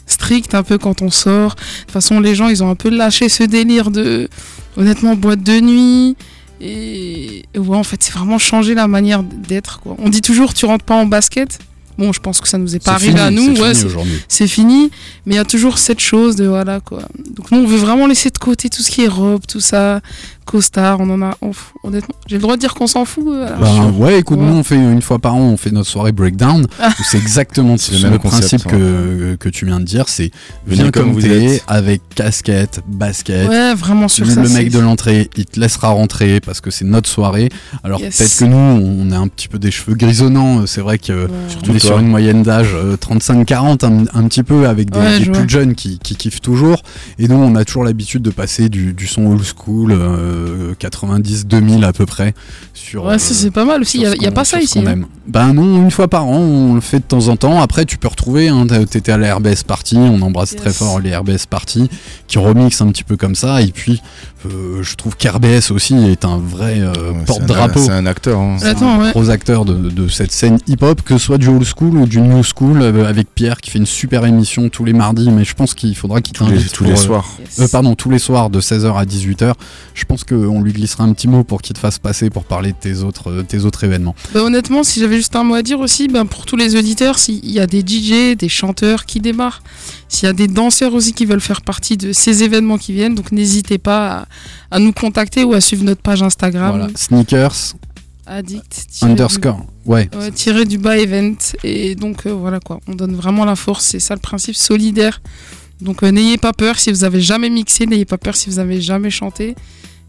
strict un peu quand on sort. De toute façon, les gens ils ont un peu lâché ce délire de honnêtement boîte de nuit Et, ouais, en fait, c'est vraiment changer la manière d'être. On dit toujours, tu rentres pas en basket. Bon, je pense que ça nous est pas arrivé à nous. c'est ouais, fini c'est fini. Mais il y a toujours cette chose de voilà quoi. Donc nous, on veut vraiment laisser de côté tout ce qui est robe, tout ça, costard. On en a. on honnêtement, j'ai le droit de dire qu'on s'en fout. euh, Ben, fin. ouais, écoute, Ouais. nous on fait une fois par an, on fait notre soirée breakdown. Ah. C'est exactement C'est le le, même principe que, que tu viens de dire. C'est viens comme vous t'es, êtes. avec casquette, basket. Ouais, vraiment sur le ça. mec c'est- de l'entrée, il te laissera rentrer parce que c'est notre soirée. Alors Yes. peut-être que nous, on a un petit peu des cheveux grisonnants. C'est vrai que Ouais. on est sur une moyenne d'âge euh, 35-40, un, un petit peu avec des, Ouais, des je plus vois. jeunes qui, qui kiffent toujours. Et nous, on a toujours l'habitude de passer du, du son old school, euh, 90-2000 à peu près. Sur, Ouais, euh, c'est pas mal aussi. Il sur y a, y a pas ça ici. hein. Ben non, une fois par an, on le fait de temps en temps. Après, tu peux retrouver, hein, t'étais à la RBS Party, on embrasse Yes. très fort les RBS Party, qui remixent un petit peu comme ça. Et puis, euh, je trouve qu'RBS aussi est un vrai euh, porte-drapeau. C'est un acteur. hein. Attends, un ouais. gros acteur de, de cette scène hip-hop, que ce soit du old school ou du new school, euh, avec Pierre qui fait une super émission tous les mardis, mais je pense qu'il faudra qu'il Tous les, t'invite tous pour, les euh, soirs. Yes. euh, pardon, tous les soirs de 16h à 18h. Je pense qu'on lui glissera un petit mot pour qu'il te fasse passer pour parler de tes autres, euh, tes autres événements. Bah, honnêtement, si j'avais juste un mot à dire aussi, ben, pour tous les auditeurs, s'il y a des DJ, des chanteurs qui démarrent, s'il y a des danseurs aussi qui veulent faire partie de ces événements qui viennent, donc n'hésitez pas à, à nous contacter ou à suivre notre page Instagram, Voilà. Sneakers addict underscore. Ouais. Du, ouais, tiré du bas event. Et donc euh, voilà quoi, on donne vraiment la force, c'est ça le principe solidaire. Donc euh, n'ayez pas peur si vous avez jamais mixé, n'ayez pas peur si vous avez jamais chanté.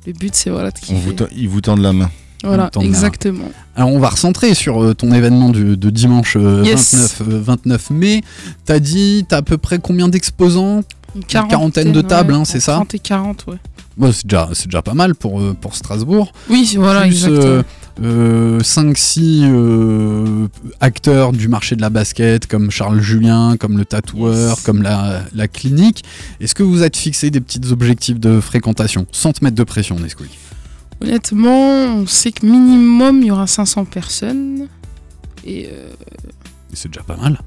Le but c'est voilà de On vous ils vous tendent la main. Voilà, de exactement. Alors on va recentrer sur euh, ton événement du- de dimanche euh, Yes. 29, euh, 29 mai. T'as dit, t'as à peu près combien d'exposants? Une quarantaine de ouais, tables, hein, c'est ça? 30 et 40, ouais. Bon, c'est déjà, déjà pas mal pour, euh, pour Strasbourg. Oui, voilà, Plus, exactement. euh, 5-6 euh, acteurs du marché de la basket, comme Charles Julien, comme le tatoueur, Yes. comme la, la clinique. Est-ce que vous êtes fixé des petits objectifs de fréquentation? Sans te mettre de pression, Nesquik. Honnêtement, on sait que minimum il y aura 500 personnes. Et euh, C'est déjà pas mal.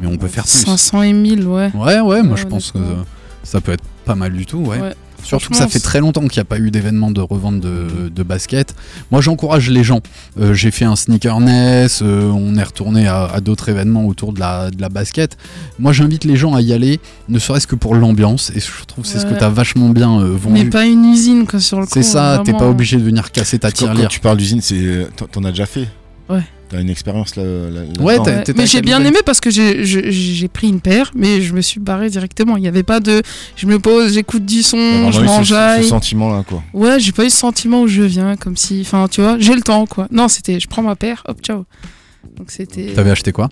Mais on peut faire plus. 500 et 1000, ouais. Ouais, ouais, moi Ouais, je pense que euh, ça peut être pas mal du tout, ouais. Ouais. Surtout que ça fait c'est- très longtemps qu'il n'y a pas eu d'événement de revente de, de basket. Moi j'encourage les gens. Euh, J'ai fait un sneakerness, euh, on est retourné à, à d'autres événements autour de la, de la basket. Moi j'invite les gens à y aller, ne serait-ce que pour l'ambiance. Et je trouve que c'est ce que tu as vachement bien euh, vendu. pas une usine quoi, sur le C'est coup, ça, t'es pas obligé de venir casser ta Quand, quand tirelire. tu parles d'usine, c'est t'en as déjà fait. Ouais. T'as une expérience là. là- Ouais, t'as- Ouais. t'étais Mais j'ai bien aimé parce que j'ai- j'ai j'ai pris une paire, mais je me suis barré directement. Il n'y avait pas de. Je me pose, j'écoute du T'as son, vraiment je eu ce- ce, m'enjaille. sentiment là quoi. Ouais, j'ai pas eu ce sentiment où je viens, comme si. Enfin, tu vois, j'ai le temps quoi. Non, c'était je prends ma paire, hop, ciao. Donc c'était. T'avais acheté quoi?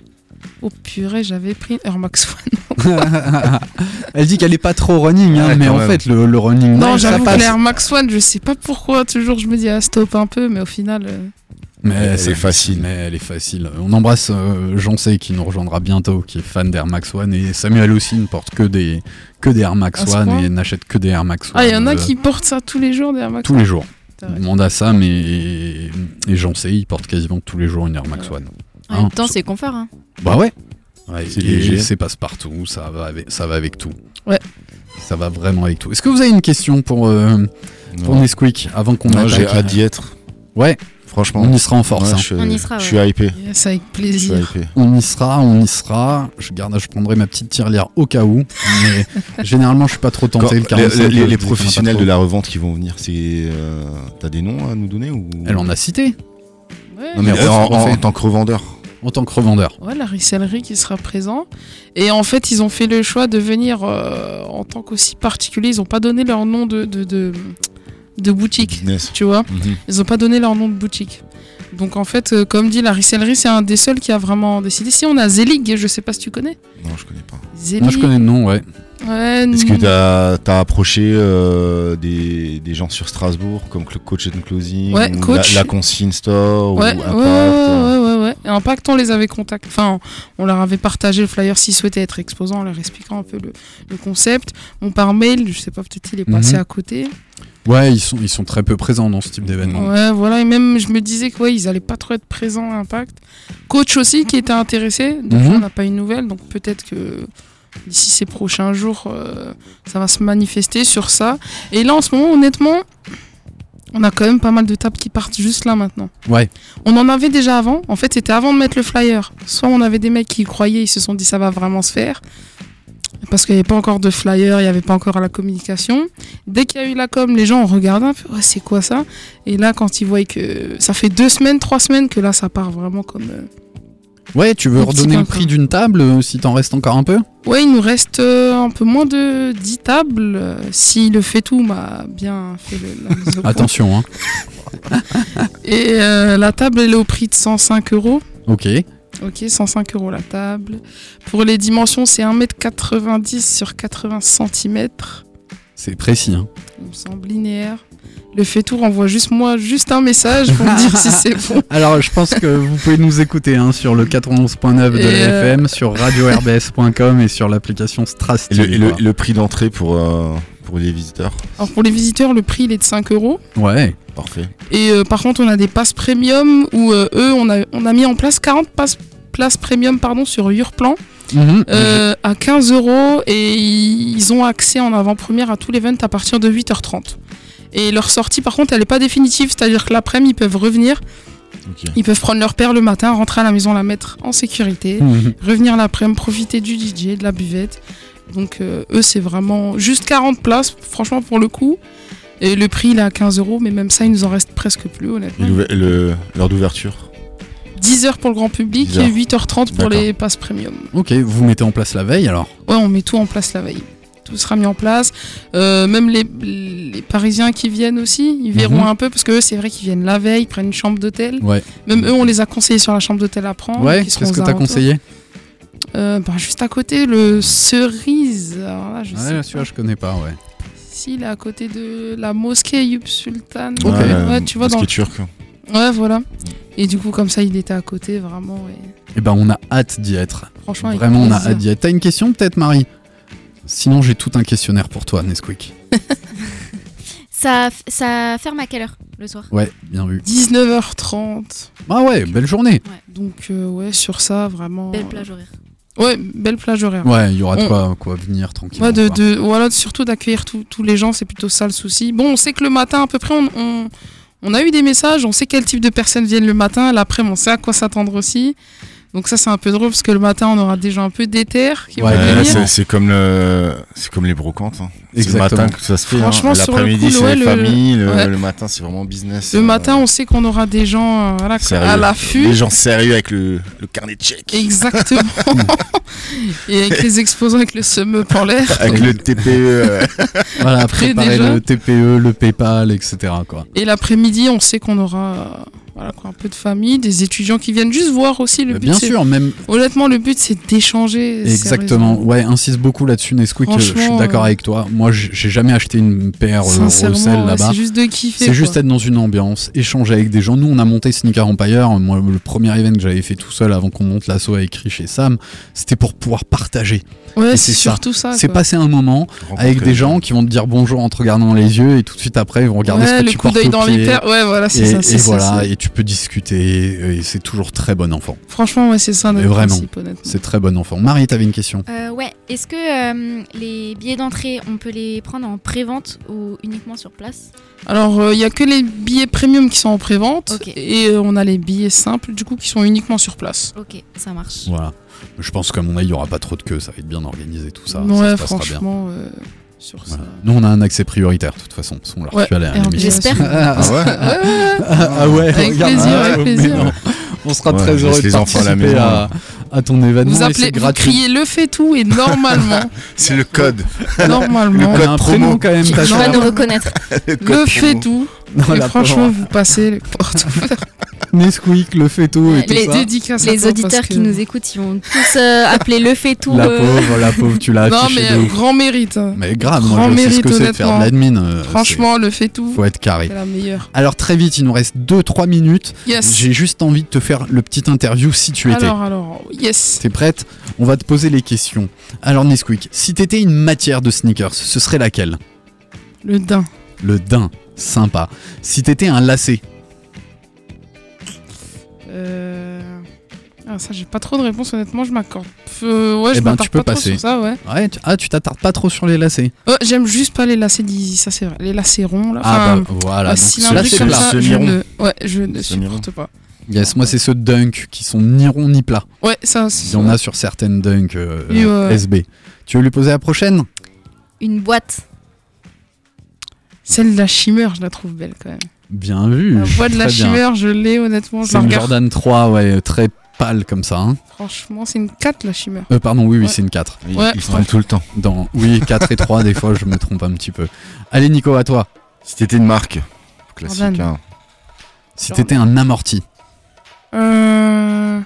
Oh purée, j'avais pris une Air Max One. Elle dit qu'elle est pas trop running, hein, Ouais, mais en même. fait le, le running, Non, j'avoue que l'Air Max One, je sais pas pourquoi, toujours je me dis, ah, stop un peu, mais au final. euh, Mais Elle c'est est facile. Mais elle est facile. On embrasse euh, Jean Say qui nous rejoindra bientôt, qui est fan d'Air Max One. Et Samuel aussi ne porte que des, que des Air Max ce One et n'achète que des Air Max One. Ah, il y en a euh, qui portent ça tous les jours, des Air Max Tous les jours. Demande à Sam et, et Jean Say, il porte quasiment tous les jours une Air Max One. En même Hein, temps, so- c'est confort. Hein. Bah ouais. Ouais, C'est et léger. C'est passe-partout, ça va, avec, ça va avec tout. Ouais. Ça va vraiment avec tout. Est-ce que vous avez une question pour, euh, pour. Nesquik avant qu'on Non, j'ai attaque hâte d'y être. Ouais, Franchement. on y sera en force. Ouais, hein. je, suis- On y sera, je ouais. suis hypé. Yes, avec plaisir. hypé. On y sera, on y sera. Je garde, je prendrai ma petite tirelire au cas où. Mais généralement, je suis pas trop Quand- tenté. Le les, 45, les- je les dis qu'il y en a pas professionnels de la revente qui vont venir, c'est euh, t'as des noms à nous donner ou? Elle en a cité Ouais, Non mais Ouais, en, tant que revendeur. en tant que revendeur. Ouais, la ricellerie qui sera présent. Et en fait, ils ont fait le choix de venir euh, en tant qu'aussi particulier. Ils n'ont pas donné leur nom de, de, de, de boutique, Business. tu vois. Mhm. Ils n'ont pas donné leur nom de boutique. Donc en fait, euh, comme dit, la ricellerie, c'est un des seuls qui a vraiment décidé. Si on a Zelig, je sais pas si tu connais. Non, je connais pas. Zelig. Moi, je connais le nom, ouais. Ouais, Est-ce que t'as as approché euh, des, des gens sur Strasbourg comme le Coach and Closing Ouais, ou Coach. La, la Consigne Store Ouais, ou Impact ouais, ouais, ouais, ouais. Et Impact, on les avait contactés. Enfin, on leur avait partagé le flyer s'ils souhaitaient être exposants, en leur expliquant un peu le, le concept. Bon, par mail, je sais pas, peut-être il est passé Mhm. à côté. Ouais, ils sont, ils sont très peu présents dans ce type d'événement. Ouais, voilà. Et même, je me disais que ouais, ils allaient pas trop être présents à Impact. Coach aussi qui était intéressé. Depuis, Mhm. on n'a pas eu de nouvelles. Donc peut-être que d'ici ces prochains jours, euh, ça va se manifester sur ça. Et là, en ce moment, honnêtement, On a quand même pas mal de tables qui partent juste là maintenant. Ouais. On en avait déjà avant. En fait, c'était avant de mettre le flyer. Soit on avait des mecs qui y croyaient, ils se sont dit ça va vraiment se faire. Parce qu'il n'y avait pas encore de flyer, il n'y avait pas encore la communication. Dès qu'il y a eu la com, les gens ont regardé un peu, ouais, c'est quoi ça? Et là, quand ils voient que ça fait deux semaines, trois semaines que là, ça part vraiment comme. euh, Ouais, tu veux Un redonner le prix d'une table euh, si t'en restes encore un peu? Ouais, il nous reste euh, un peu moins de 10 tables. euh, si le fait tout m'a bien fait le, la mise au. Attention, hein. Et euh, la table, elle est au prix de 105 euros. Ok. Ok, 105 euros la table. Pour les dimensions, c'est 1m90 sur 80 cm. C'est précis, hein. Il me semble linéaire. Le fait tout renvoie juste moi, juste un message pour me dire si c'est bon. Alors, je pense que vous pouvez nous écouter hein, sur le 91.9 de euh, FM, sur radio-rbs.com et sur l'application Et le, et le- prix d'entrée pour, euh, pour les visiteurs Alors pour les visiteurs, le prix il est de 5 euros. Ouais. Parfait. Et euh, par contre, on a des passes premium où euh, eux, on a, on a mis en place 40 passes, places premium pardon, sur Urplan Mhm. euh, à 15 euros et ils ont accès en avant-première à tout l'event à partir de 8h30. Et leur sortie, par contre, elle n'est pas définitive, c'est-à-dire que l'après-midi, ils peuvent revenir, ils peuvent prendre leur paire le matin, rentrer à la maison, la mettre en sécurité, revenir l'après-midi, profiter du DJ, de la buvette. Donc euh, eux, c'est vraiment juste 40 places, franchement, pour le coup. Et le prix, il est à 15 euros, mais même ça, il nous en reste presque plus, honnêtement. l'heure d'ouverture 10 heures pour le grand public 10 et heures. 8h30 pour les passes premium. Ok, vous mettez en place la veille alors? Ouais, on met tout en place la veille. Tout sera mis en place. Euh, même les, les Parisiens qui viennent aussi, ils verront Mhm. un peu, parce que eux, c'est vrai qu'ils viennent la veille, ils prennent une chambre d'hôtel. Ouais. Même eux, on les a conseillés sur la chambre d'hôtel à prendre. Ouais, qu'est-ce que t'as conseillé? Euh, bah, Juste à côté, le Cerise. Alors là, je Ouais, celui-là, je connais pas, ouais. Si, il est à côté de la mosquée Ayub Sultan. Ok. Ouais, tu vois, ce dans qui est turc. Ouais, voilà. Et du coup, comme ça, il était à côté, vraiment. Et Eh ben, on a hâte d'y être. franchement, Vraiment, on a hâte d'y être. T'as une question peut-être, Marie? Sinon, j'ai tout un questionnaire pour toi, Nesquik. Ça, ça ferme à quelle heure le soir? Ouais, bien vu. 19h30. Ah ouais, belle journée. Donc, euh, ouais, sur ça, vraiment. Belle plage horaire. Ouais, belle plage horaire. Ouais, il y aura de On- quoi, quoi venir tranquillement. Ouais, de, quoi. de- voilà, surtout d'accueillir tous tous les gens, c'est plutôt ça le souci. Bon, on sait que le matin, à peu près, on, on, on a eu des messages, on sait quel type de personnes viennent le matin, l'après, on sait à quoi s'attendre aussi. Donc ça, c'est un peu drôle, parce que le matin, on aura des gens un peu déter qui Ouais, vont c'est- c'est comme, le... c'est comme les brocantes. hein. C'est le matin que ça se fait. hein. Franchement, sur le L'après-midi, coup, c'est ouais, les le- familles. Le, ouais. le matin, c'est vraiment business. Le euh, matin, on sait qu'on aura des gens euh, voilà, à l'affût. Les gens sérieux avec le, le carnet de chèques. Exactement. Et avec les exposants avec le sum en l'air. Avec le TPE. Voilà, Après, préparer déjà. le TPE, le PayPal, etc. Quoi. Et l'après-midi, on sait qu'on aura euh, voilà, quoi, un peu de famille, des étudiants qui viennent juste voir aussi. Le but, bien sûr, même Honnêtement, le but, c'est d'échanger. exactement. Ouais, insiste beaucoup là-dessus, Nesquik. euh, Je suis d'accord euh, avec toi. Moi, j'ai jamais acheté une paire euh, Rossel là-bas. c'est juste de kiffer. C'est juste être dans une ambiance, échanger avec des gens. Nous, on a monté Sneaker Empire. Moi, le premier event que j'avais fait tout seul avant qu'on monte l'assaut avec Rich et Sam, c'était pour pouvoir partager. Ouais, c'est ça. surtout ça. C'est passer un moment rencontrer avec des gens qui vont te dire bonjour en te regardant dans les yeux et tout de suite après, ils vont regarder Ouais, ce que le tu coup portes dans pied. les. Ouais, voilà, c'est ça. et voilà, tu peux discuter, et c'est toujours très bon enfant. Franchement, ouais, c'est ça notre vraiment, principe, honnêtement. C'est très bon enfant. Marie, t'avais une question Euh, ouais, est-ce que euh, les billets d'entrée, on peut les prendre en pré-vente ou uniquement sur place? Alors, il y a que les billets premium qui sont en prévente. Ok. Et euh, on a les billets simples, du coup, qui sont uniquement sur place. Ok, ça marche. Voilà. Je pense qu'à mon avis, il n'y aura pas trop de queue, ça va être bien organisé tout ça. ça ouais, se passera bien. Sur ça. Voilà. Nous, on a un accès prioritaire, de toute façon, parce qu'on l'a Ouais, à la- à l'émission. J'espère. Ah, Ah ouais ah ouais, Avec regarde, plaisir, ah, avec plaisir. non. On sera Ouais, très heureux de les enfants à la participer maison, à, à ton événement. Vous appelez, c'est vous criez le fait tout et normalement, C'est le code. normalement, On a un promo. prénom quand même, Tu vas ça nous reconnaître. Le code le fait tout. Non, et la franchement, vous passez les portes ouvertes. Nesquik, le fait tout et tout Les ça. dédicaces Les auditeurs qui que- nous écoutent, ils vont tous euh, appeler le fait tout. La euh, pauvre, la pauvre, tu l'as Non, mais de euh, ouf. grand mérite. hein. Mais grave, grand moi je sais ce mérite, que c'est de faire de l'admin. euh, Franchement, le fait tout. c'est- faut être carré. C'est la meilleure. Alors très vite, il nous reste 2-3 minutes. Yes. J'ai juste envie de te faire le petit interview si tu étais. Alors, alors, yes. T'es prête? On va te poser les questions. Alors Nesquik, si t'étais une matière de sneakers, ce serait laquelle? Le daim. Le daim, sympa. Si t'étais un lacet, Euh, Ah, ça, j'ai pas trop de réponse, honnêtement, je m'accorde. Euh, ouais, Eh je ben, m'attarde tu peux pas trop passer. sur ça, ouais. Ouais, tu- ah, tu t'attardes pas trop sur les lacets. Euh, J'aime juste pas les lacets d'Easy, ça c'est vrai. Les lacets ronds, là. Ah, Enfin, bah voilà. donc cylindriques c'est comme plat. ça, je ne... Ouais, je ne supporte pas. Yes, moi c'est ceux de Dunk qui sont ni ronds ni plats. Ouais, ça, Il c'est y en a sur certaines Dunk euh. SB. Tu veux lui poser la prochaine? Une boîte. Celle de la Shimmer, je la trouve belle quand même. Bien vu. La voix de la bien. Shimmer, je l'ai honnêtement, C'est une regarde. Jordan 3, ouais, très pâle comme ça. hein. Franchement, c'est une 4 la Shimmer. Euh, pardon, oui, oui, Ouais. c'est une 4. Il, Ouais. il se trompe tout le temps. Dans... Oui, 4 et 3, des fois je me trompe un petit peu. Allez Nico, à toi. Si t'étais une marque, classique. Hein. Si t'étais un amorti. Euh...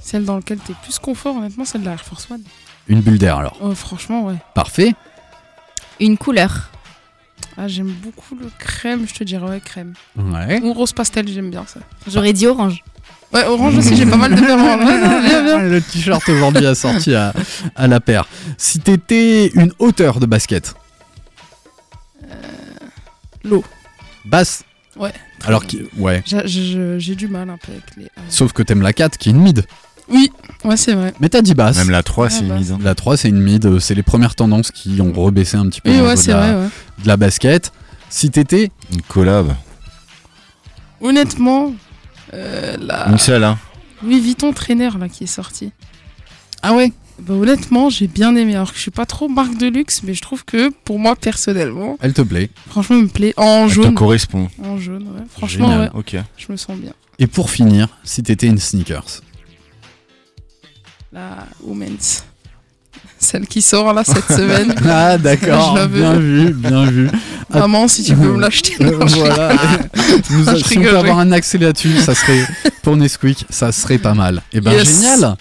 Celle dans laquelle t'es plus confort, honnêtement, celle de la Air Force One. Une bulle d'air alors. Oh, franchement, ouais. Parfait. Une couleur. Ah, j'aime beaucoup le crème, je te dirais, ouais, crème. Ouais. Ou rose pastel, j'aime bien ça. J'aurais dit orange. Ouais, orange aussi, j'ai pas mal de orange. Bien. Le t-shirt aujourd'hui assorti à, à la paire. Si t'étais une hauteur de basket. L'eau. Basse. Ouais. Alors qui... Ouais. J'ai du mal un peu avec les. euh, Sauf que t'aimes la 4 qui est une mid. Oui, ouais, c'est vrai. Mais t'as dit basse. Même la 3, Ah, c'est une mise. hein. La 3 c'est une mid, c'est les premières tendances qui ont rebaissé un petit peu Oui, au ouais, niveau c'est de, la, vrai, ouais. de la basket. Si t'étais Une collab. Honnêtement, euh, la Une seule, hein. Louis Vuitton Trainer là qui est sorti. Ah ouais? Bah, honnêtement, j'ai bien aimé. Alors que je suis pas trop marque de luxe, mais je trouve que pour moi personnellement, Elle te plaît. franchement, il me plaît. En Elle te jaune. correspond. En jaune, ouais. Franchement, Génial. ouais. Ok. Je me sens bien. Et pour finir, si t'étais une sneakers? La Women's. Celle qui sort là cette semaine. Ah d'accord, bien vu, bien vu. Ah, Maman, si tu peux me l'acheter. Euh, voilà. rigole. Nous si on peut avoir un accès là-dessus, ça serait pour Nesquik, ça serait pas mal. Et ben Yes. génial.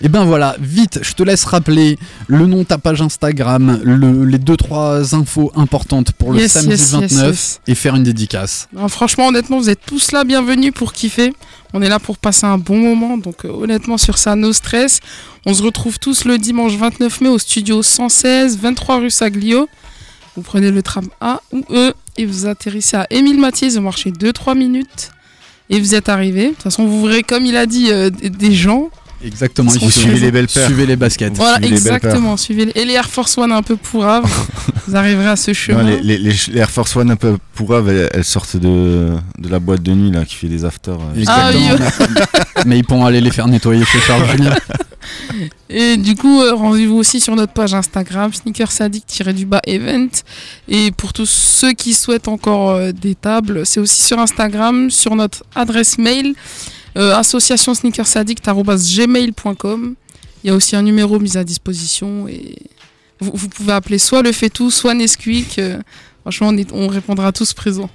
Et ben voilà, vite, je te laisse rappeler le nom de ta page Instagram, le- les deux trois infos importantes pour le Yes, samedi yes, yes, 29 yes. et faire une dédicace. Non, franchement, honnêtement, vous êtes tous là, bienvenus pour kiffer. On est là pour passer un bon moment. Donc, euh, honnêtement, sur ça, no stress. On se retrouve tous le dimanche 29 mai au studio 116, 23 rue Saglio. Vous prenez le tram A ou E et vous atterrissez à Émile Mathiez. Vous marchez 2-3 minutes et vous êtes arrivé. De toute façon, vous verrez, comme il a dit, euh, des gens. Exactement, Ils Suivez les belles paires. Suivez les baskets. Voilà, suivez les belles exactement. Suivez les... Et les Air Force One un peu pourraves. vous arriverez à ce Non, chemin. les, les, les, les Air Force One un peu pourraves, elles, elles sortent de, de la boîte de nuit là, qui fait des afters. euh. Ah oui. Mais ils pourront aller les faire nettoyer chez Charles Julien. Et du coup, euh, rendez-vous aussi sur notre page Instagram, sneakersaddict-du-bas event. Et pour tous ceux qui souhaitent encore euh, des tables, c'est aussi sur Instagram, sur notre adresse mail, euh, association sneakersaddict.gmail.com. Il y a aussi un numéro mis à disposition et vous, vous pouvez appeler soit le Fetou, soit Nesquik. euh, franchement, on, est- on répondra tous présents.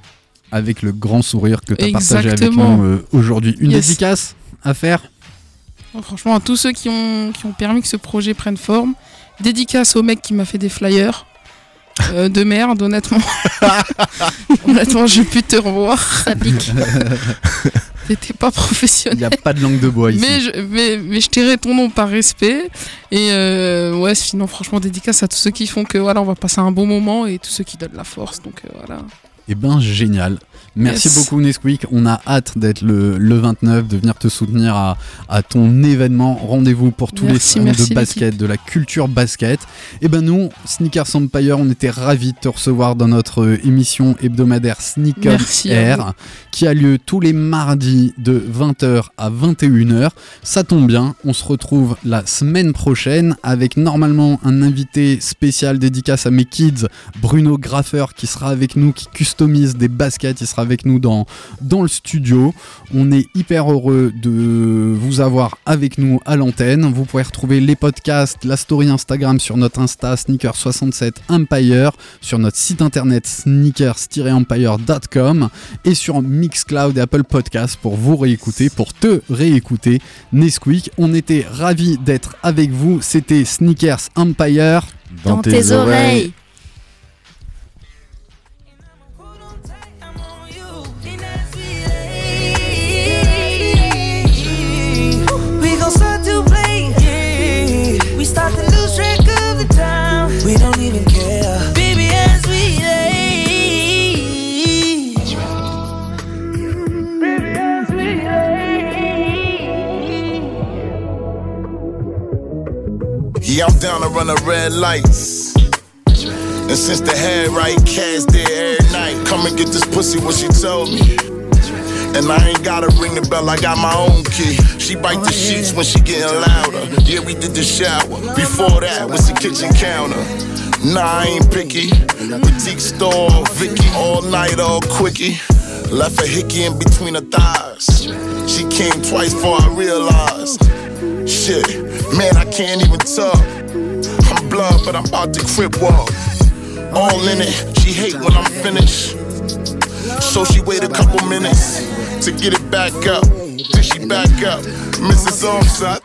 Avec le grand sourire que tu as partagé avec nous euh, aujourd'hui. Une Yes. dédicace à faire Oh, franchement, à tous ceux qui ont, qui ont permis que ce projet prenne forme. Dédicace au mec qui m'a fait des flyers. euh, de merde, honnêtement. honnêtement, j'ai pu te revoir. Ça pique. T'étais pas Il professionnel. n'y a pas de langue de bois ici. Mais je, mais, mais je ton nom par respect. Et euh, ouais, sinon, franchement, dédicace à tous ceux qui font que voilà, on va passer un bon moment et tous ceux qui donnent la force. Donc euh, voilà. Eh ben génial. Merci Yes. beaucoup Nesquik. On a hâte d'être le, le 29, de venir te soutenir à, à ton événement. Rendez-vous pour tous Merci, les fans merci, de basket, de la culture basket. Et ben nous, Sneakers Empire, on était ravis de te recevoir dans notre euh, émission hebdomadaire Sneakers Merci Air, qui a lieu tous les mardis de 20h à 21h. Ça tombe bien, on se retrouve la semaine prochaine avec normalement un invité spécial dédicace à mes kids, Bruno Graffeur, qui sera avec nous, qui customise des baskets. Il sera avec nous dans, dans le studio. On est hyper heureux de vous avoir avec nous à l'antenne. Vous pouvez retrouver les podcasts, la story Instagram sur notre Insta Sneaker67 Empire, sur notre site internet sneakers-empire.com et sur Mixcloud et Apple Podcasts pour vous réécouter, pour te réécouter. Nesquik, on était ravis d'être avec vous. C'était Sneakers Empire. Dans tes oreilles. I'm down to run the red lights. And since the head right, cash there every night. Come and get this pussy, what she told me. And I ain't gotta ring the bell, I got my own key. She bite the sheets when she getting louder. Yeah, we did the shower. Before that was the kitchen counter. Nah, I ain't picky. Boutique store, Vicky, all night, all quickie. Left a hickey in between her thighs. She came twice before I realized. Shit, man, I can't even talk. I'm blood, but I'm about to crip walk. All in it, she hate when I'm finished. So she wait a couple minutes to get it back up. Then she back up. Mrs. Offside.